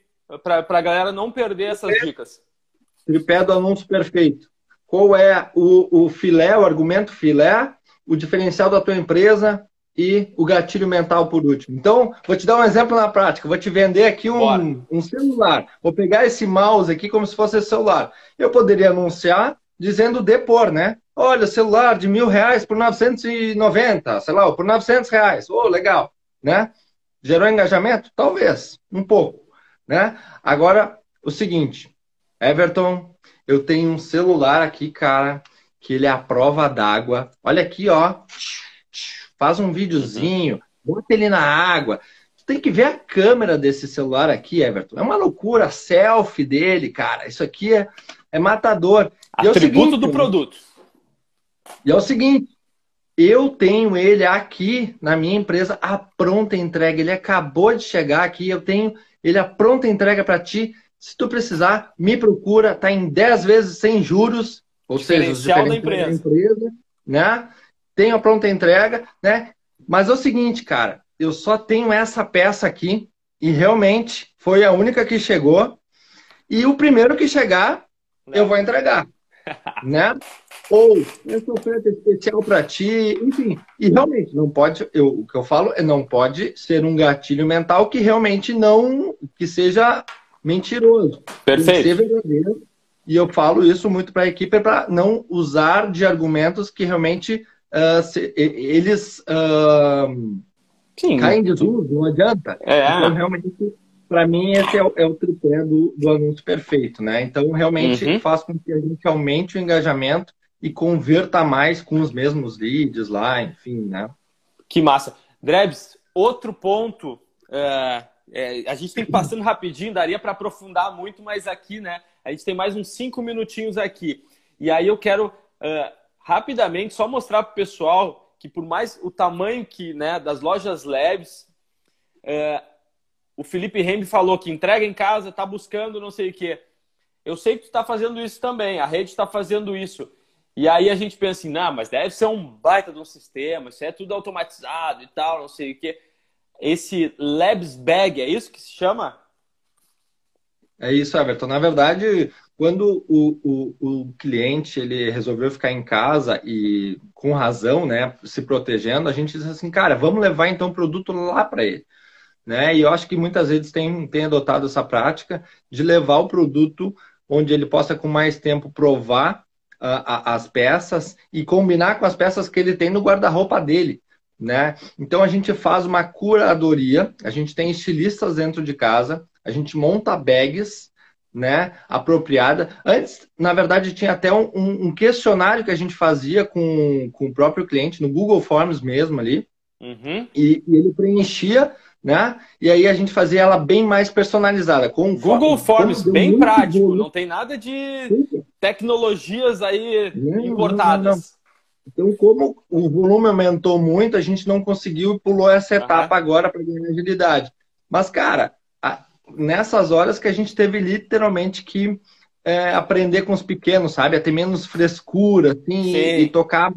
para a galera não perder essas dicas. Tripé do anúncio perfeito. Qual é o, o filé, o argumento filé, o diferencial da tua empresa e o gatilho mental por último. Então, vou te dar um exemplo na prática. Vou te vender aqui um, um celular. Vou pegar esse mouse aqui como se fosse celular. Eu poderia anunciar dizendo depor, né? Olha, celular de mil reais por 990, sei lá, por 900 reais. Oh, legal, né? Gerou engajamento? Talvez, um pouco. Né? Agora, o seguinte, Everton, eu tenho um celular aqui, cara, que ele é a prova d'água. Olha aqui, ó. Faz um videozinho, bota ele na água. Tu tem que ver a câmera desse celular aqui, Everton. É uma loucura, a selfie dele, cara. Isso aqui é, é matador. E Atributo é seguinte, do produto. E é o seguinte, Eu tenho ele aqui na minha empresa, a pronta entrega. Ele acabou de chegar aqui, eu tenho ele a pronta entrega para ti. Se tu precisar, me procura, tá em 10 vezes sem juros, ou seja, os da empresa. da empresa, né? Tenho a pronta entrega, né? Mas é o seguinte, cara, eu só tenho essa peça aqui e realmente foi a única que chegou. E o primeiro que chegar, Não. eu vou entregar, [laughs] né? Ou essa oferta especial para ti, enfim. E realmente não pode, eu, o que eu falo é não pode ser um gatilho mental que realmente não, que seja mentiroso. Perfeito. Tem que ser verdadeiro. E eu falo isso muito para a equipe para não usar de argumentos que realmente uh, se, eles uh, Sim, caem de tudo, não adianta. É. Então, realmente, para mim, esse é o, é o tripé do, do anúncio perfeito, né? Então, realmente uhum. faz com que a gente aumente o engajamento e converta mais com os mesmos leads lá, enfim, né? Que massa. Drebs, outro ponto, é, é, a gente tem que passando rapidinho, daria para aprofundar muito, mas aqui, né? A gente tem mais uns cinco minutinhos aqui. E aí eu quero é, rapidamente só mostrar para o pessoal que por mais o tamanho que, né, das lojas Labs, é, o Felipe Rembe falou que entrega em casa, está buscando não sei o quê. Eu sei que tu está fazendo isso também, a rede está fazendo isso. E aí a gente pensa assim, não, mas deve ser um baita de um sistema, isso é tudo automatizado e tal, não sei o quê. Esse Labs Bag, é isso que se chama? É isso, Everton. Na verdade, quando o, o, o, cliente ele resolveu ficar em casa e com razão, né, se protegendo, a gente disse assim, cara, vamos levar então o produto lá para ele. Né? E eu acho que muitas vezes tem, tem adotado essa prática de levar o produto onde ele possa com mais tempo provar as peças e combinar com as peças que ele tem no guarda-roupa dele. Né? Então a gente faz uma curadoria, a gente tem estilistas dentro de casa, a gente monta bags né, apropriada. Antes, na verdade, tinha até um, um, questionário que a gente fazia com, com o próprio cliente, no Google Forms mesmo ali, uhum. e, e, ele preenchia né? E aí a gente fazia ela bem mais personalizada. Com Google Forms, bem prático, não tem nada de tecnologias aí não, importadas. Não, não, então, como o volume aumentou muito, a gente não conseguiu e pulou essa etapa uhum. agora para ganhar agilidade. Mas, cara, a, nessas horas que a gente teve literalmente que é, aprender com os pequenos, sabe? A ter menos frescura, assim, e, e tocar,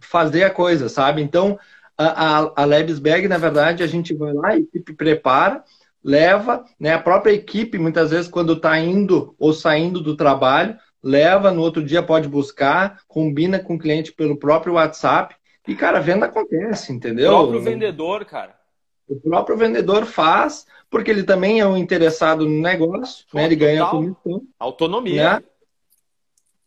fazer a coisa, sabe? Então, a, a, a Lebesberg, na verdade, a gente vai lá, a equipe prepara, leva, né? A própria equipe, muitas vezes, quando está indo ou saindo do trabalho, leva, no outro dia pode buscar, combina com o cliente pelo próprio WhatsApp. E, cara, a venda acontece, entendeu? O próprio vendedor, cara. O próprio vendedor faz, porque ele também é um interessado no negócio, né? Ele ganha comissão. Autonomia. Né?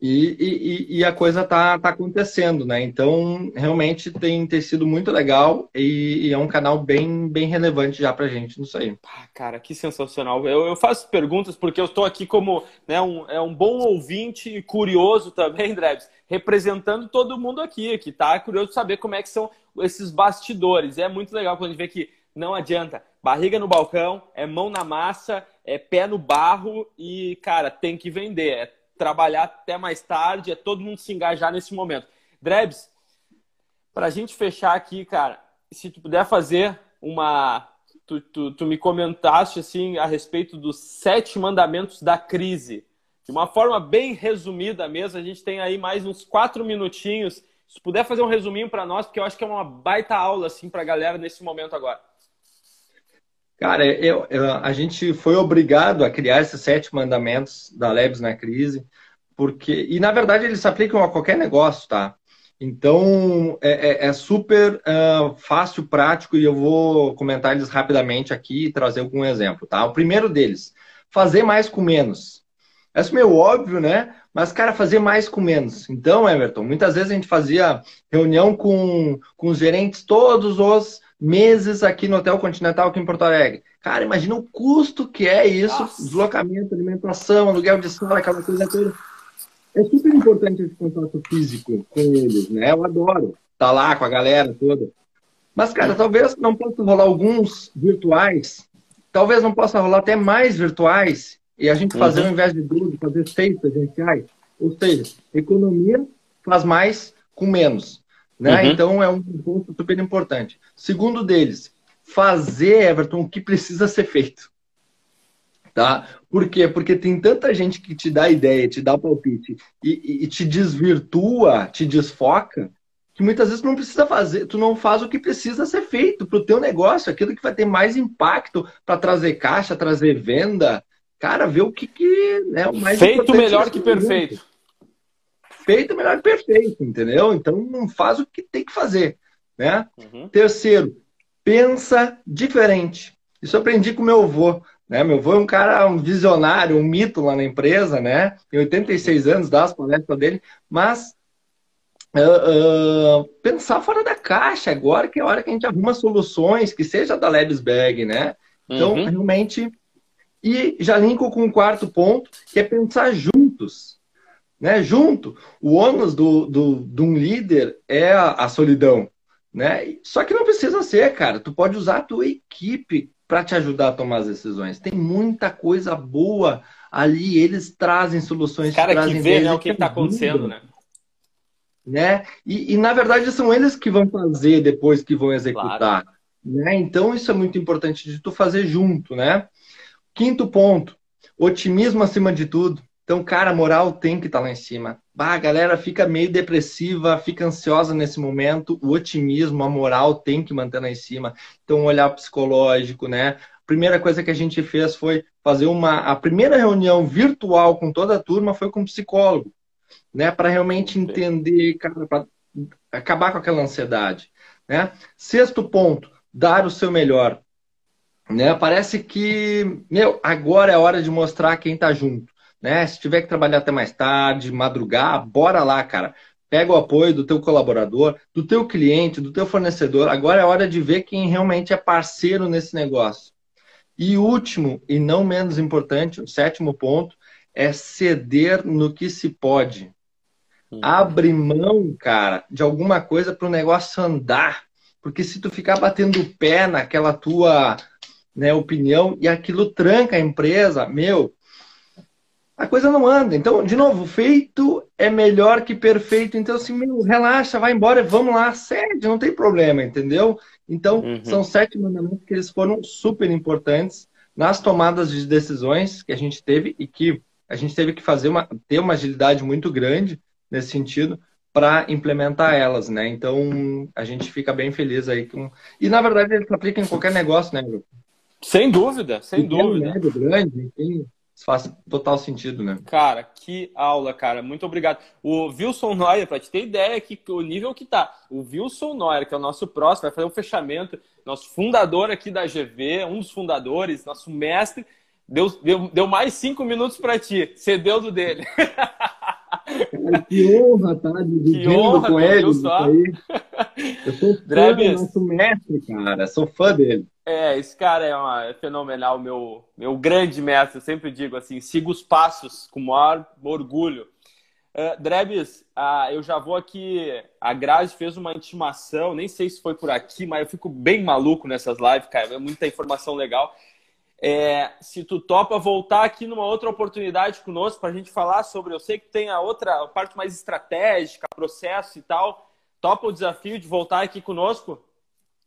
E, e, e, a coisa tá, tá acontecendo, né? Então, realmente tem, tem sido muito legal e, e é um canal bem, bem relevante já pra gente nisso aí. Ah, cara, que sensacional. Eu, eu faço perguntas porque eu estou aqui como né, um, é um bom ouvinte e curioso também, [laughs] Drebs, representando todo mundo aqui, que tá curioso de saber como é que são esses bastidores. É muito legal quando a gente vê que não adianta. Barriga no balcão, é mão na massa, é pé no barro e, cara, tem que vender. É trabalhar até mais tarde, é todo mundo se engajar nesse momento. Drebs, para a gente fechar aqui, cara, se tu puder fazer uma. Tu, tu, tu me comentaste assim a respeito dos sete mandamentos da crise. De uma forma bem resumida mesmo, a gente tem aí mais uns quatro minutinhos. Se puder fazer um resuminho para nós, porque eu acho que é uma baita aula assim para a galera nesse momento agora. Cara, eu, eu, a gente foi obrigado a criar esses sete mandamentos da Lebs na crise, porque e na verdade eles se aplicam a qualquer negócio, tá? Então é, é, é super uh, fácil, prático e eu vou comentar eles rapidamente aqui e trazer algum exemplo, tá? O primeiro deles, fazer mais com menos. É meio óbvio, né? Mas, cara, fazer mais com menos. Então, Everton, muitas vezes a gente fazia reunião com, com os gerentes todos os meses aqui no Hotel Continental, aqui em Porto Alegre. Cara, imagina o custo que é isso, Nossa. deslocamento, alimentação, aluguel de sala, aquela coisa toda. É super importante esse contato físico com eles, né? Eu adoro estar tá lá com a galera toda. Mas, cara, talvez não possa rolar alguns virtuais, talvez não possa rolar até mais virtuais, e a gente fazer, uhum. ao invés de duas, fazer seis presenciais. Ou seja, economia faz mais com menos. Né? Uhum. Então é um ponto super importante. Segundo deles, fazer, Everton, o que precisa ser feito. Tá? Por quê? Porque tem tanta gente que te dá ideia, te dá palpite e, e, te desvirtua, te desfoca, que muitas vezes tu não precisa fazer, tu não faz o que precisa ser feito para o teu negócio, aquilo que vai ter mais impacto para trazer caixa, trazer venda. Cara, ver o que, que é o mais Feito melhor que perfeito. Feito melhor que perfeito, entendeu? Então não faz o que tem que fazer. Né? Uhum. Terceiro, pensa diferente. Isso eu aprendi com meu avô. Né? Meu avô é um cara, um visionário, um mito lá na empresa, né? Tem 86 anos, dá as palestras dele, mas uh, uh, pensar fora da caixa agora, que é a hora que a gente arruma soluções, que seja da Lebesberg, né? Então, uhum. realmente. E já linko com o quarto ponto, que é pensar juntos. Né? Junto. O ônus do, do, de um líder é a, a solidão. Né? Só que não precisa ser, cara. Tu pode usar a tua equipe para te ajudar a tomar as decisões. Tem muita coisa boa ali, eles trazem soluções. Cara trazem que vê né, o que está acontecendo, né? né? E, e, na verdade são eles que vão fazer depois que vão executar. Claro. Né? Então isso é muito importante de tu fazer junto, né? Quinto ponto, otimismo acima de tudo. Então, cara, a moral tem que estar tá lá em cima. Bah, a galera fica meio depressiva, fica ansiosa nesse momento. O otimismo, a moral tem que manter lá em cima. Então, um olhar psicológico, né? Primeira coisa que a gente fez foi fazer uma. A primeira reunião virtual com toda a turma foi com um psicólogo, né? Para realmente entender, cara, para acabar com aquela ansiedade. Né? Sexto ponto, dar o seu melhor. Né? Parece que, meu, agora é hora de mostrar quem está junto né? Se tiver que trabalhar até mais tarde, madrugar, bora lá, cara. Pega o apoio do teu colaborador, do teu cliente, do teu fornecedor. Agora é hora de ver quem realmente é parceiro nesse negócio. E último, e não menos importante, o sétimo ponto, é ceder no que se pode. Hum. Abre mão, cara, de alguma coisa para o negócio andar. Porque se tu ficar batendo o pé naquela tua né, opinião e aquilo tranca a empresa, meu, a coisa não anda. Então, de novo, feito é melhor que perfeito. Então, assim, meu, relaxa, vai embora, vamos lá, cede, não tem problema, entendeu? Então, uhum. são sete mandamentos que eles foram super importantes nas tomadas de decisões que a gente teve e que a gente teve que fazer uma, ter uma agilidade muito grande nesse sentido para implementar elas, né? Então, a gente fica bem feliz aí com... E, na verdade, eles aplicam em qualquer negócio, né? Sem dúvida, sem dúvida. Médio, grande, enfim, faz total sentido, né? Cara, que aula, cara. Muito obrigado. O Wilson Neuer, para te ter ideia que o nível que tá. O Wilson Neuer, que é o nosso próximo, vai fazer um fechamento. Nosso fundador aqui da GV, um dos fundadores, nosso mestre, deu, deu, deu mais cinco minutos para ti. Cedeu do dele. [laughs] Que honra tá dividindo com ele. Só. Eu sou fã Drebes. do nosso mestre, cara. Sou fã dele. É, esse cara é, uma, é fenomenal, meu, meu grande mestre. Eu sempre digo assim, siga os passos com o maior orgulho. Uh, Drebes, uh, eu já vou aqui. A Grazi fez uma intimação, nem sei se foi por aqui, mas eu fico bem maluco nessas lives, cara. É muita informação legal. É, se tu topa voltar aqui numa outra oportunidade conosco para a gente falar sobre. Eu sei que tem a outra a parte mais estratégica, processo e tal. Topa o desafio de voltar aqui conosco?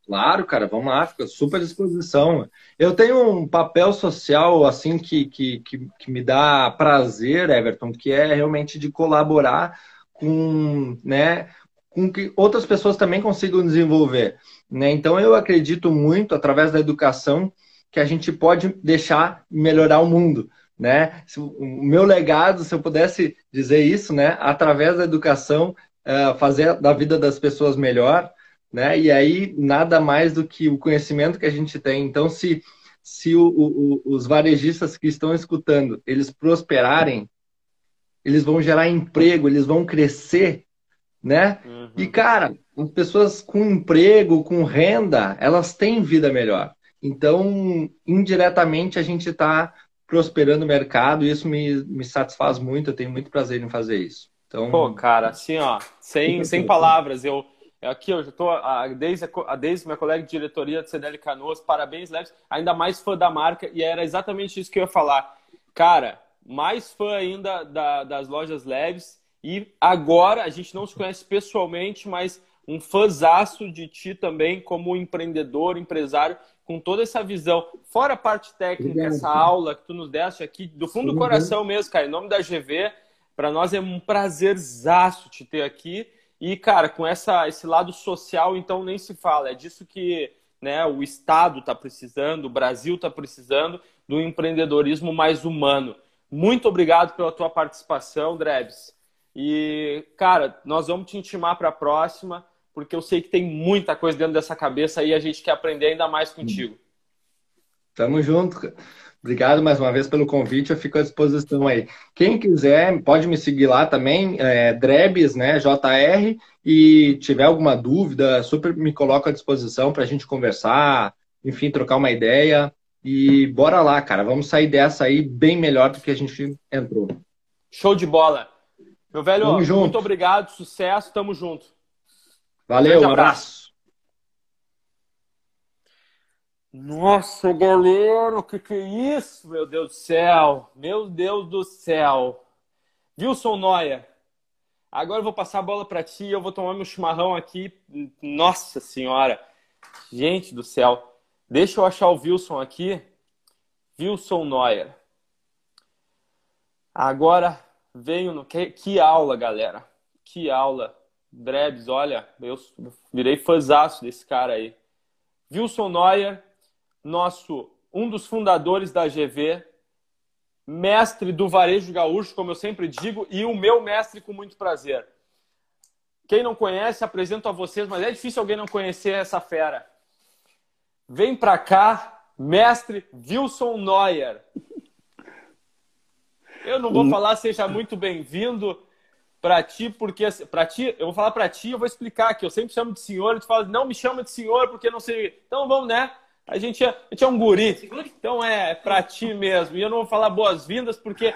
Claro, cara, vamos lá, fica super à disposição. Eu tenho um papel social, assim, que, que, que, que, me dá prazer, Everton, que é realmente de colaborar com, né, com que outras pessoas também consigam desenvolver. Né? Então, eu acredito muito, através da educação, que a gente pode deixar melhorar o mundo. Né? O meu legado, se eu pudesse dizer isso, né, através da educação, eh, fazer da vida das pessoas melhor, né? E aí nada mais do que o conhecimento que a gente tem. Então, se, se o, o, os varejistas que estão escutando eles prosperarem, eles vão gerar emprego, eles vão crescer, né? Uhum. E cara, as pessoas com emprego, com renda, elas têm vida melhor. Então, indiretamente, a gente está prosperando o mercado e isso me, me satisfaz muito. Eu tenho muito prazer em fazer isso. Então, Pô, cara, assim, ó, sem, sem palavras, eu Aqui eu já estou, a Deise, a Deise, minha colega de diretoria de CDL Canoas, parabéns, Leves, ainda mais fã da marca, e era exatamente isso que eu ia falar. Cara, mais fã ainda da, das lojas Leves, e agora a gente não se conhece pessoalmente, mas um fãzaço de ti também como empreendedor, empresário, com toda essa visão. Fora a parte técnica, Obrigado. essa aula que tu nos deste aqui, do fundo do coração mesmo, cara, em nome da GV, para nós é um prazerzaço te ter aqui. E, cara, com essa, esse lado social, então nem se fala. É disso que né, o Estado está precisando, o Brasil está precisando do empreendedorismo mais humano. Muito obrigado pela tua participação, Drebs. E, cara, nós vamos te intimar para a próxima, porque eu sei que tem muita coisa dentro dessa cabeça e a gente quer aprender ainda mais contigo. Tamo junto. Obrigado mais uma vez pelo convite, eu fico à disposição aí. Quem quiser, pode me seguir lá também, é, Drebs, né, JR, e tiver alguma dúvida, super me coloco à disposição para a gente conversar, enfim, trocar uma ideia. E bora lá, cara, vamos sair dessa aí bem melhor do que a gente entrou. Show de bola. Meu velho, tamo muito junto. obrigado, sucesso, tamo junto. Valeu, um abraço. Nossa, galera, o que, que é isso? Meu Deus do céu, meu Deus do céu. Wilson Noia, agora eu vou passar a bola para ti, eu vou tomar meu chimarrão aqui. Nossa senhora, gente do céu. Deixa eu achar o Wilson aqui. Wilson Noia. Agora venho no. Que, que aula, galera. Que aula. Drebs, olha, eu virei fãzaço desse cara aí. Wilson Neuer, nosso um dos fundadores da GV, mestre do varejo gaúcho, como eu sempre digo, e o meu mestre com muito prazer. Quem não conhece, apresento a vocês, mas é difícil alguém não conhecer essa fera. Vem pra cá, mestre Wilson Neuer. Eu não vou falar seja muito bem-vindo para ti, porque para ti, eu vou falar para ti, eu vou explicar que eu sempre chamo de senhor, e tu fala, não me chama de senhor porque não sei. Então vamos, né? A gente é, a gente é um guri. Então é para ti mesmo. E eu não vou falar boas-vindas porque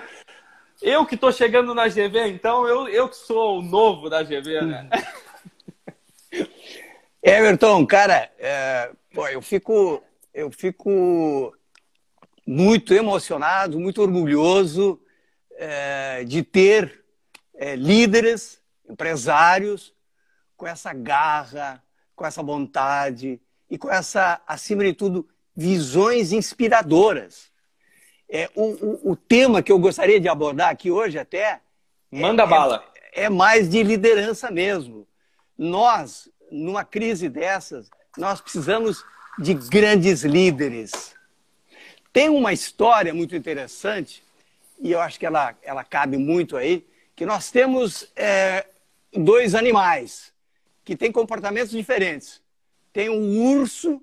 eu que estou chegando na GV, então eu, eu que sou o novo da GV, né? [laughs] Everton, cara, é, pô, eu fico eu fico muito emocionado, muito orgulhoso é, de ter é, líderes, empresários, com essa garra, com essa vontade e com essa, acima de tudo, visões inspiradoras. É, o, o, o tema que eu gostaria de abordar aqui hoje até. Manda é, bala. É, é mais de liderança mesmo. Nós, numa crise dessas, nós precisamos de grandes líderes. Tem uma história muito interessante e eu acho que ela, ela cabe muito aí, que nós temos é, dois animais que têm comportamentos diferentes. Tem um urso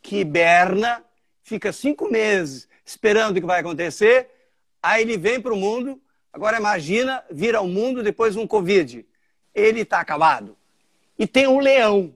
que hiberna, fica cinco meses esperando o que vai acontecer, aí ele vem para o mundo, agora imagina, vira ao mundo depois de um Covid. Ele está acabado. E tem um leão.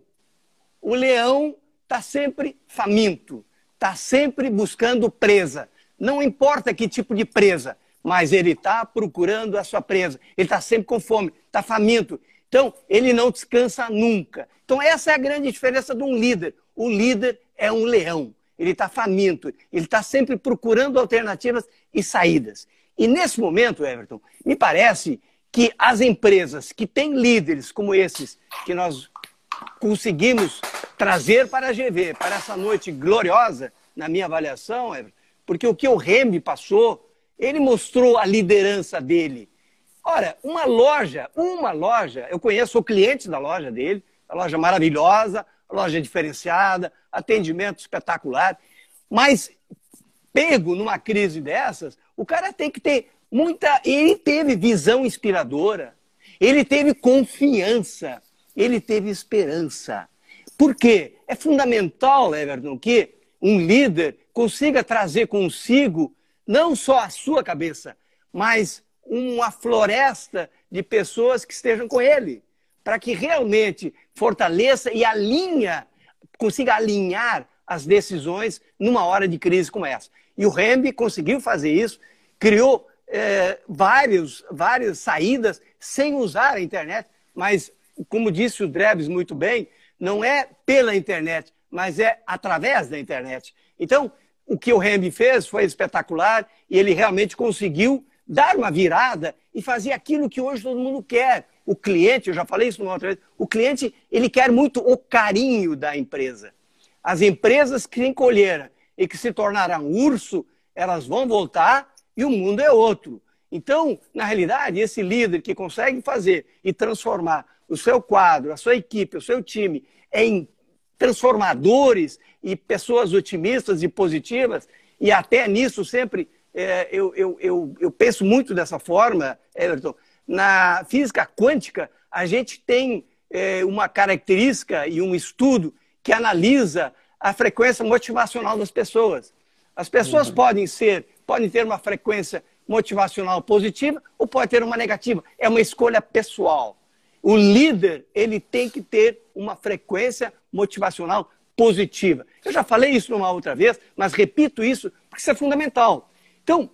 O leão está sempre faminto, está sempre buscando presa. Não importa que tipo de presa, mas ele está procurando a sua presa. Ele está sempre com fome, está faminto. Então, ele não descansa nunca. Então, essa é a grande diferença de um líder. O líder é um leão. Ele está faminto. Ele está sempre procurando alternativas e saídas. E nesse momento, Everton, me parece que as empresas que têm líderes como esses que nós conseguimos trazer para a GV, para essa noite gloriosa, na minha avaliação, Everton, porque o que o Remy passou, ele mostrou a liderança dele. Ora, uma loja, uma loja, eu conheço o cliente da loja dele, a loja maravilhosa, loja diferenciada, atendimento espetacular, mas pego numa crise dessas, o cara tem que ter muita. Ele teve visão inspiradora, ele teve confiança, ele teve esperança. Por quê? É fundamental, Everton, que um líder consiga trazer consigo não só a sua cabeça, mas uma floresta de pessoas que estejam com ele, para que realmente fortaleça e alinha, consiga alinhar as decisões numa hora de crise como essa. E o Rembe conseguiu fazer isso, criou é, vários, várias saídas sem usar a internet, mas, como disse o Drebs muito bem, não é pela internet, mas é através da internet. Então, o que o Remy fez foi espetacular e ele realmente conseguiu dar uma virada e fazer aquilo que hoje todo mundo quer. o cliente, eu já falei isso uma outra vez, o cliente ele quer muito o carinho da empresa. As empresas que encolheram e que se tornaram urso, elas vão voltar e o mundo é outro. Então, na realidade, esse líder que consegue fazer e transformar o seu quadro, a sua equipe, o seu time em transformadores e pessoas otimistas e positivas, e até nisso sempre é, eu, eu, eu, eu, penso muito dessa forma, Everton. Na física quântica, a gente tem é, uma característica e um estudo que analisa a frequência motivacional das pessoas. As pessoas uhum. podem ser, podem ter uma frequência motivacional positiva ou pode ter uma negativa. É uma escolha pessoal. O líder, ele tem que ter uma frequência motivacional positiva. Eu já falei isso numa outra vez, mas repito isso porque isso é fundamental. Então,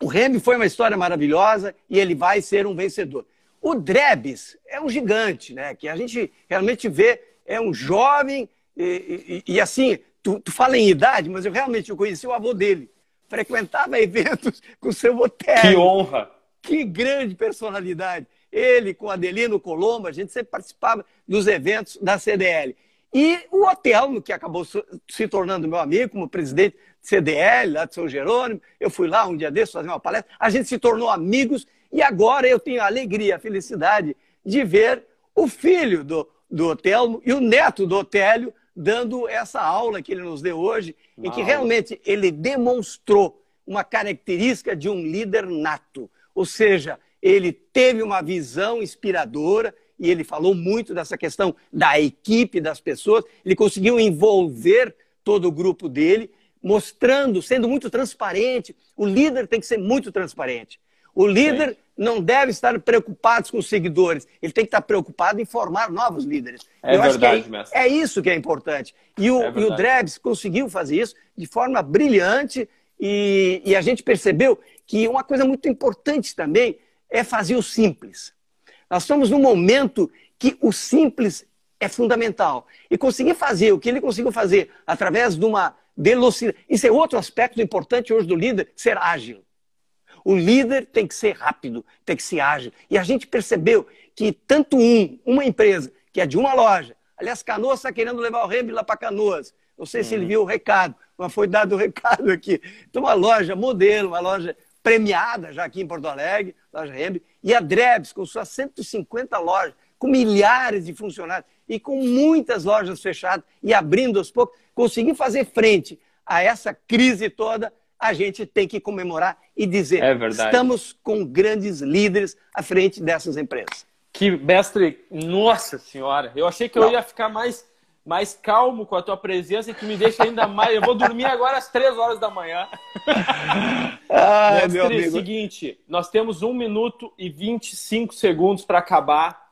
o Remy foi uma história maravilhosa e ele vai ser um vencedor. O Drebs é um gigante, né? Que a gente realmente vê, é um jovem e, e, e assim, tu, tu fala em idade, mas eu realmente eu conheci o avô dele. Frequentava [laughs] eventos com seu hotel. Que honra! Que grande personalidade. Ele com Adelino Colombo, a gente sempre participava dos eventos da CDL. E o Otelmo, que acabou se tornando meu amigo como presidente de CDL, lá de São Jerônimo, eu fui lá um dia desses fazer uma palestra, a gente se tornou amigos e agora eu tenho a alegria, a felicidade de ver o filho do, do Otelmo e o neto do Otélio dando essa aula que ele nos deu hoje, em que realmente ele demonstrou uma característica de um líder nato. Ou seja, ele teve uma visão inspiradora e ele falou muito dessa questão da equipe, das pessoas. Ele conseguiu envolver todo o grupo dele, mostrando, sendo muito transparente. O líder tem que ser muito transparente. O líder Sim. não deve estar preocupado com os seguidores, ele tem que estar preocupado em formar novos líderes. É Eu verdade, acho que é, é, isso que é importante. E o, é e o Drebs conseguiu fazer isso de forma brilhante e, e a gente percebeu que uma coisa muito importante também é fazer o simples. Nós estamos num momento que o simples é fundamental. E conseguir fazer o que ele conseguiu fazer através de uma velocidade. Isso é outro aspecto importante hoje do líder, ser ágil. O líder tem que ser rápido, tem que ser ágil. E a gente percebeu que tanto um, uma empresa, que é de uma loja, aliás, Canoas está querendo levar o Rembi lá para Canoas. Não sei uhum. se ele uhum. viu o recado, mas foi dado o [laughs] recado aqui. Então, uma loja modelo, uma loja premiada já aqui em Porto Alegre, loja Rembi, e a Drebs, com suas 150 lojas, com milhares de funcionários e com muitas lojas fechadas e abrindo aos poucos, conseguir fazer frente a essa crise toda a gente tem que comemorar e dizer: é estamos com grandes líderes à frente dessas empresas. Que mestre, nossa senhora, eu achei que eu Não. ia ficar mais, mais calmo com a tua presença e que me deixa ainda mais. Eu vou dormir agora às três horas da manhã. [laughs] Ai, mestre, meu amigo. seguinte, nós temos um minuto e 25 segundos para acabar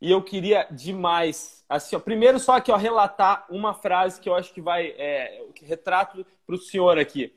e eu queria demais, assim, ó, primeiro só aqui, ó, relatar uma frase que eu acho que vai, é, que retrato para o senhor aqui.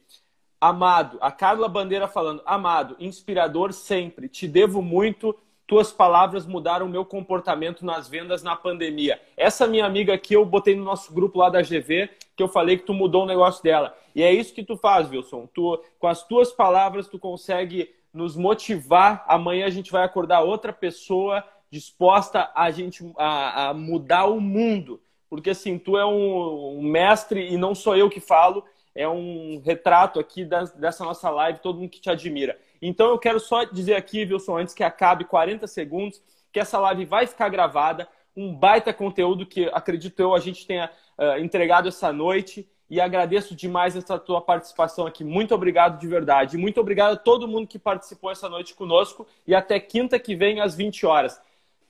Amado, a Carla Bandeira falando, amado, inspirador sempre, te devo muito, tuas palavras mudaram meu comportamento nas vendas na pandemia. Essa minha amiga aqui eu botei no nosso grupo lá da GV, que eu falei que tu mudou o negócio dela. E é isso que tu faz, Wilson. Tu, com as tuas palavras, tu consegue nos motivar. Amanhã a gente vai acordar outra pessoa disposta a gente a, a mudar o mundo. Porque assim, tu é um, um mestre e não sou eu que falo é um retrato aqui dessa nossa live, todo mundo que te admira. Então eu quero só dizer aqui, Wilson, antes que acabe 40 segundos, que essa live vai ficar gravada, um baita conteúdo que acredito eu a gente tenha uh, entregado essa noite e agradeço demais essa tua participação aqui. Muito obrigado de verdade. Muito obrigado a todo mundo que participou essa noite conosco e até quinta que vem às 20 horas.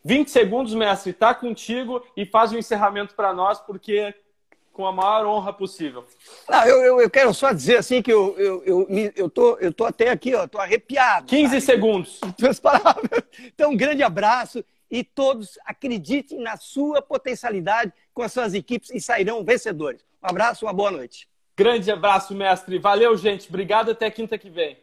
20 segundos, mestre, tá contigo e faz o um encerramento para nós, porque com a maior honra possível. Não, eu, eu, eu, quero só dizer assim que eu, eu, eu, eu, tô, eu tô até aqui, ó, tô arrepiado. 15 tá? segundos. [laughs] Tuas palavras. Então, um grande abraço e todos acreditem na sua potencialidade com as suas equipes e sairão vencedores. Um abraço, uma boa noite. Grande abraço, mestre. Valeu, gente. Obrigado. Até quinta que vem.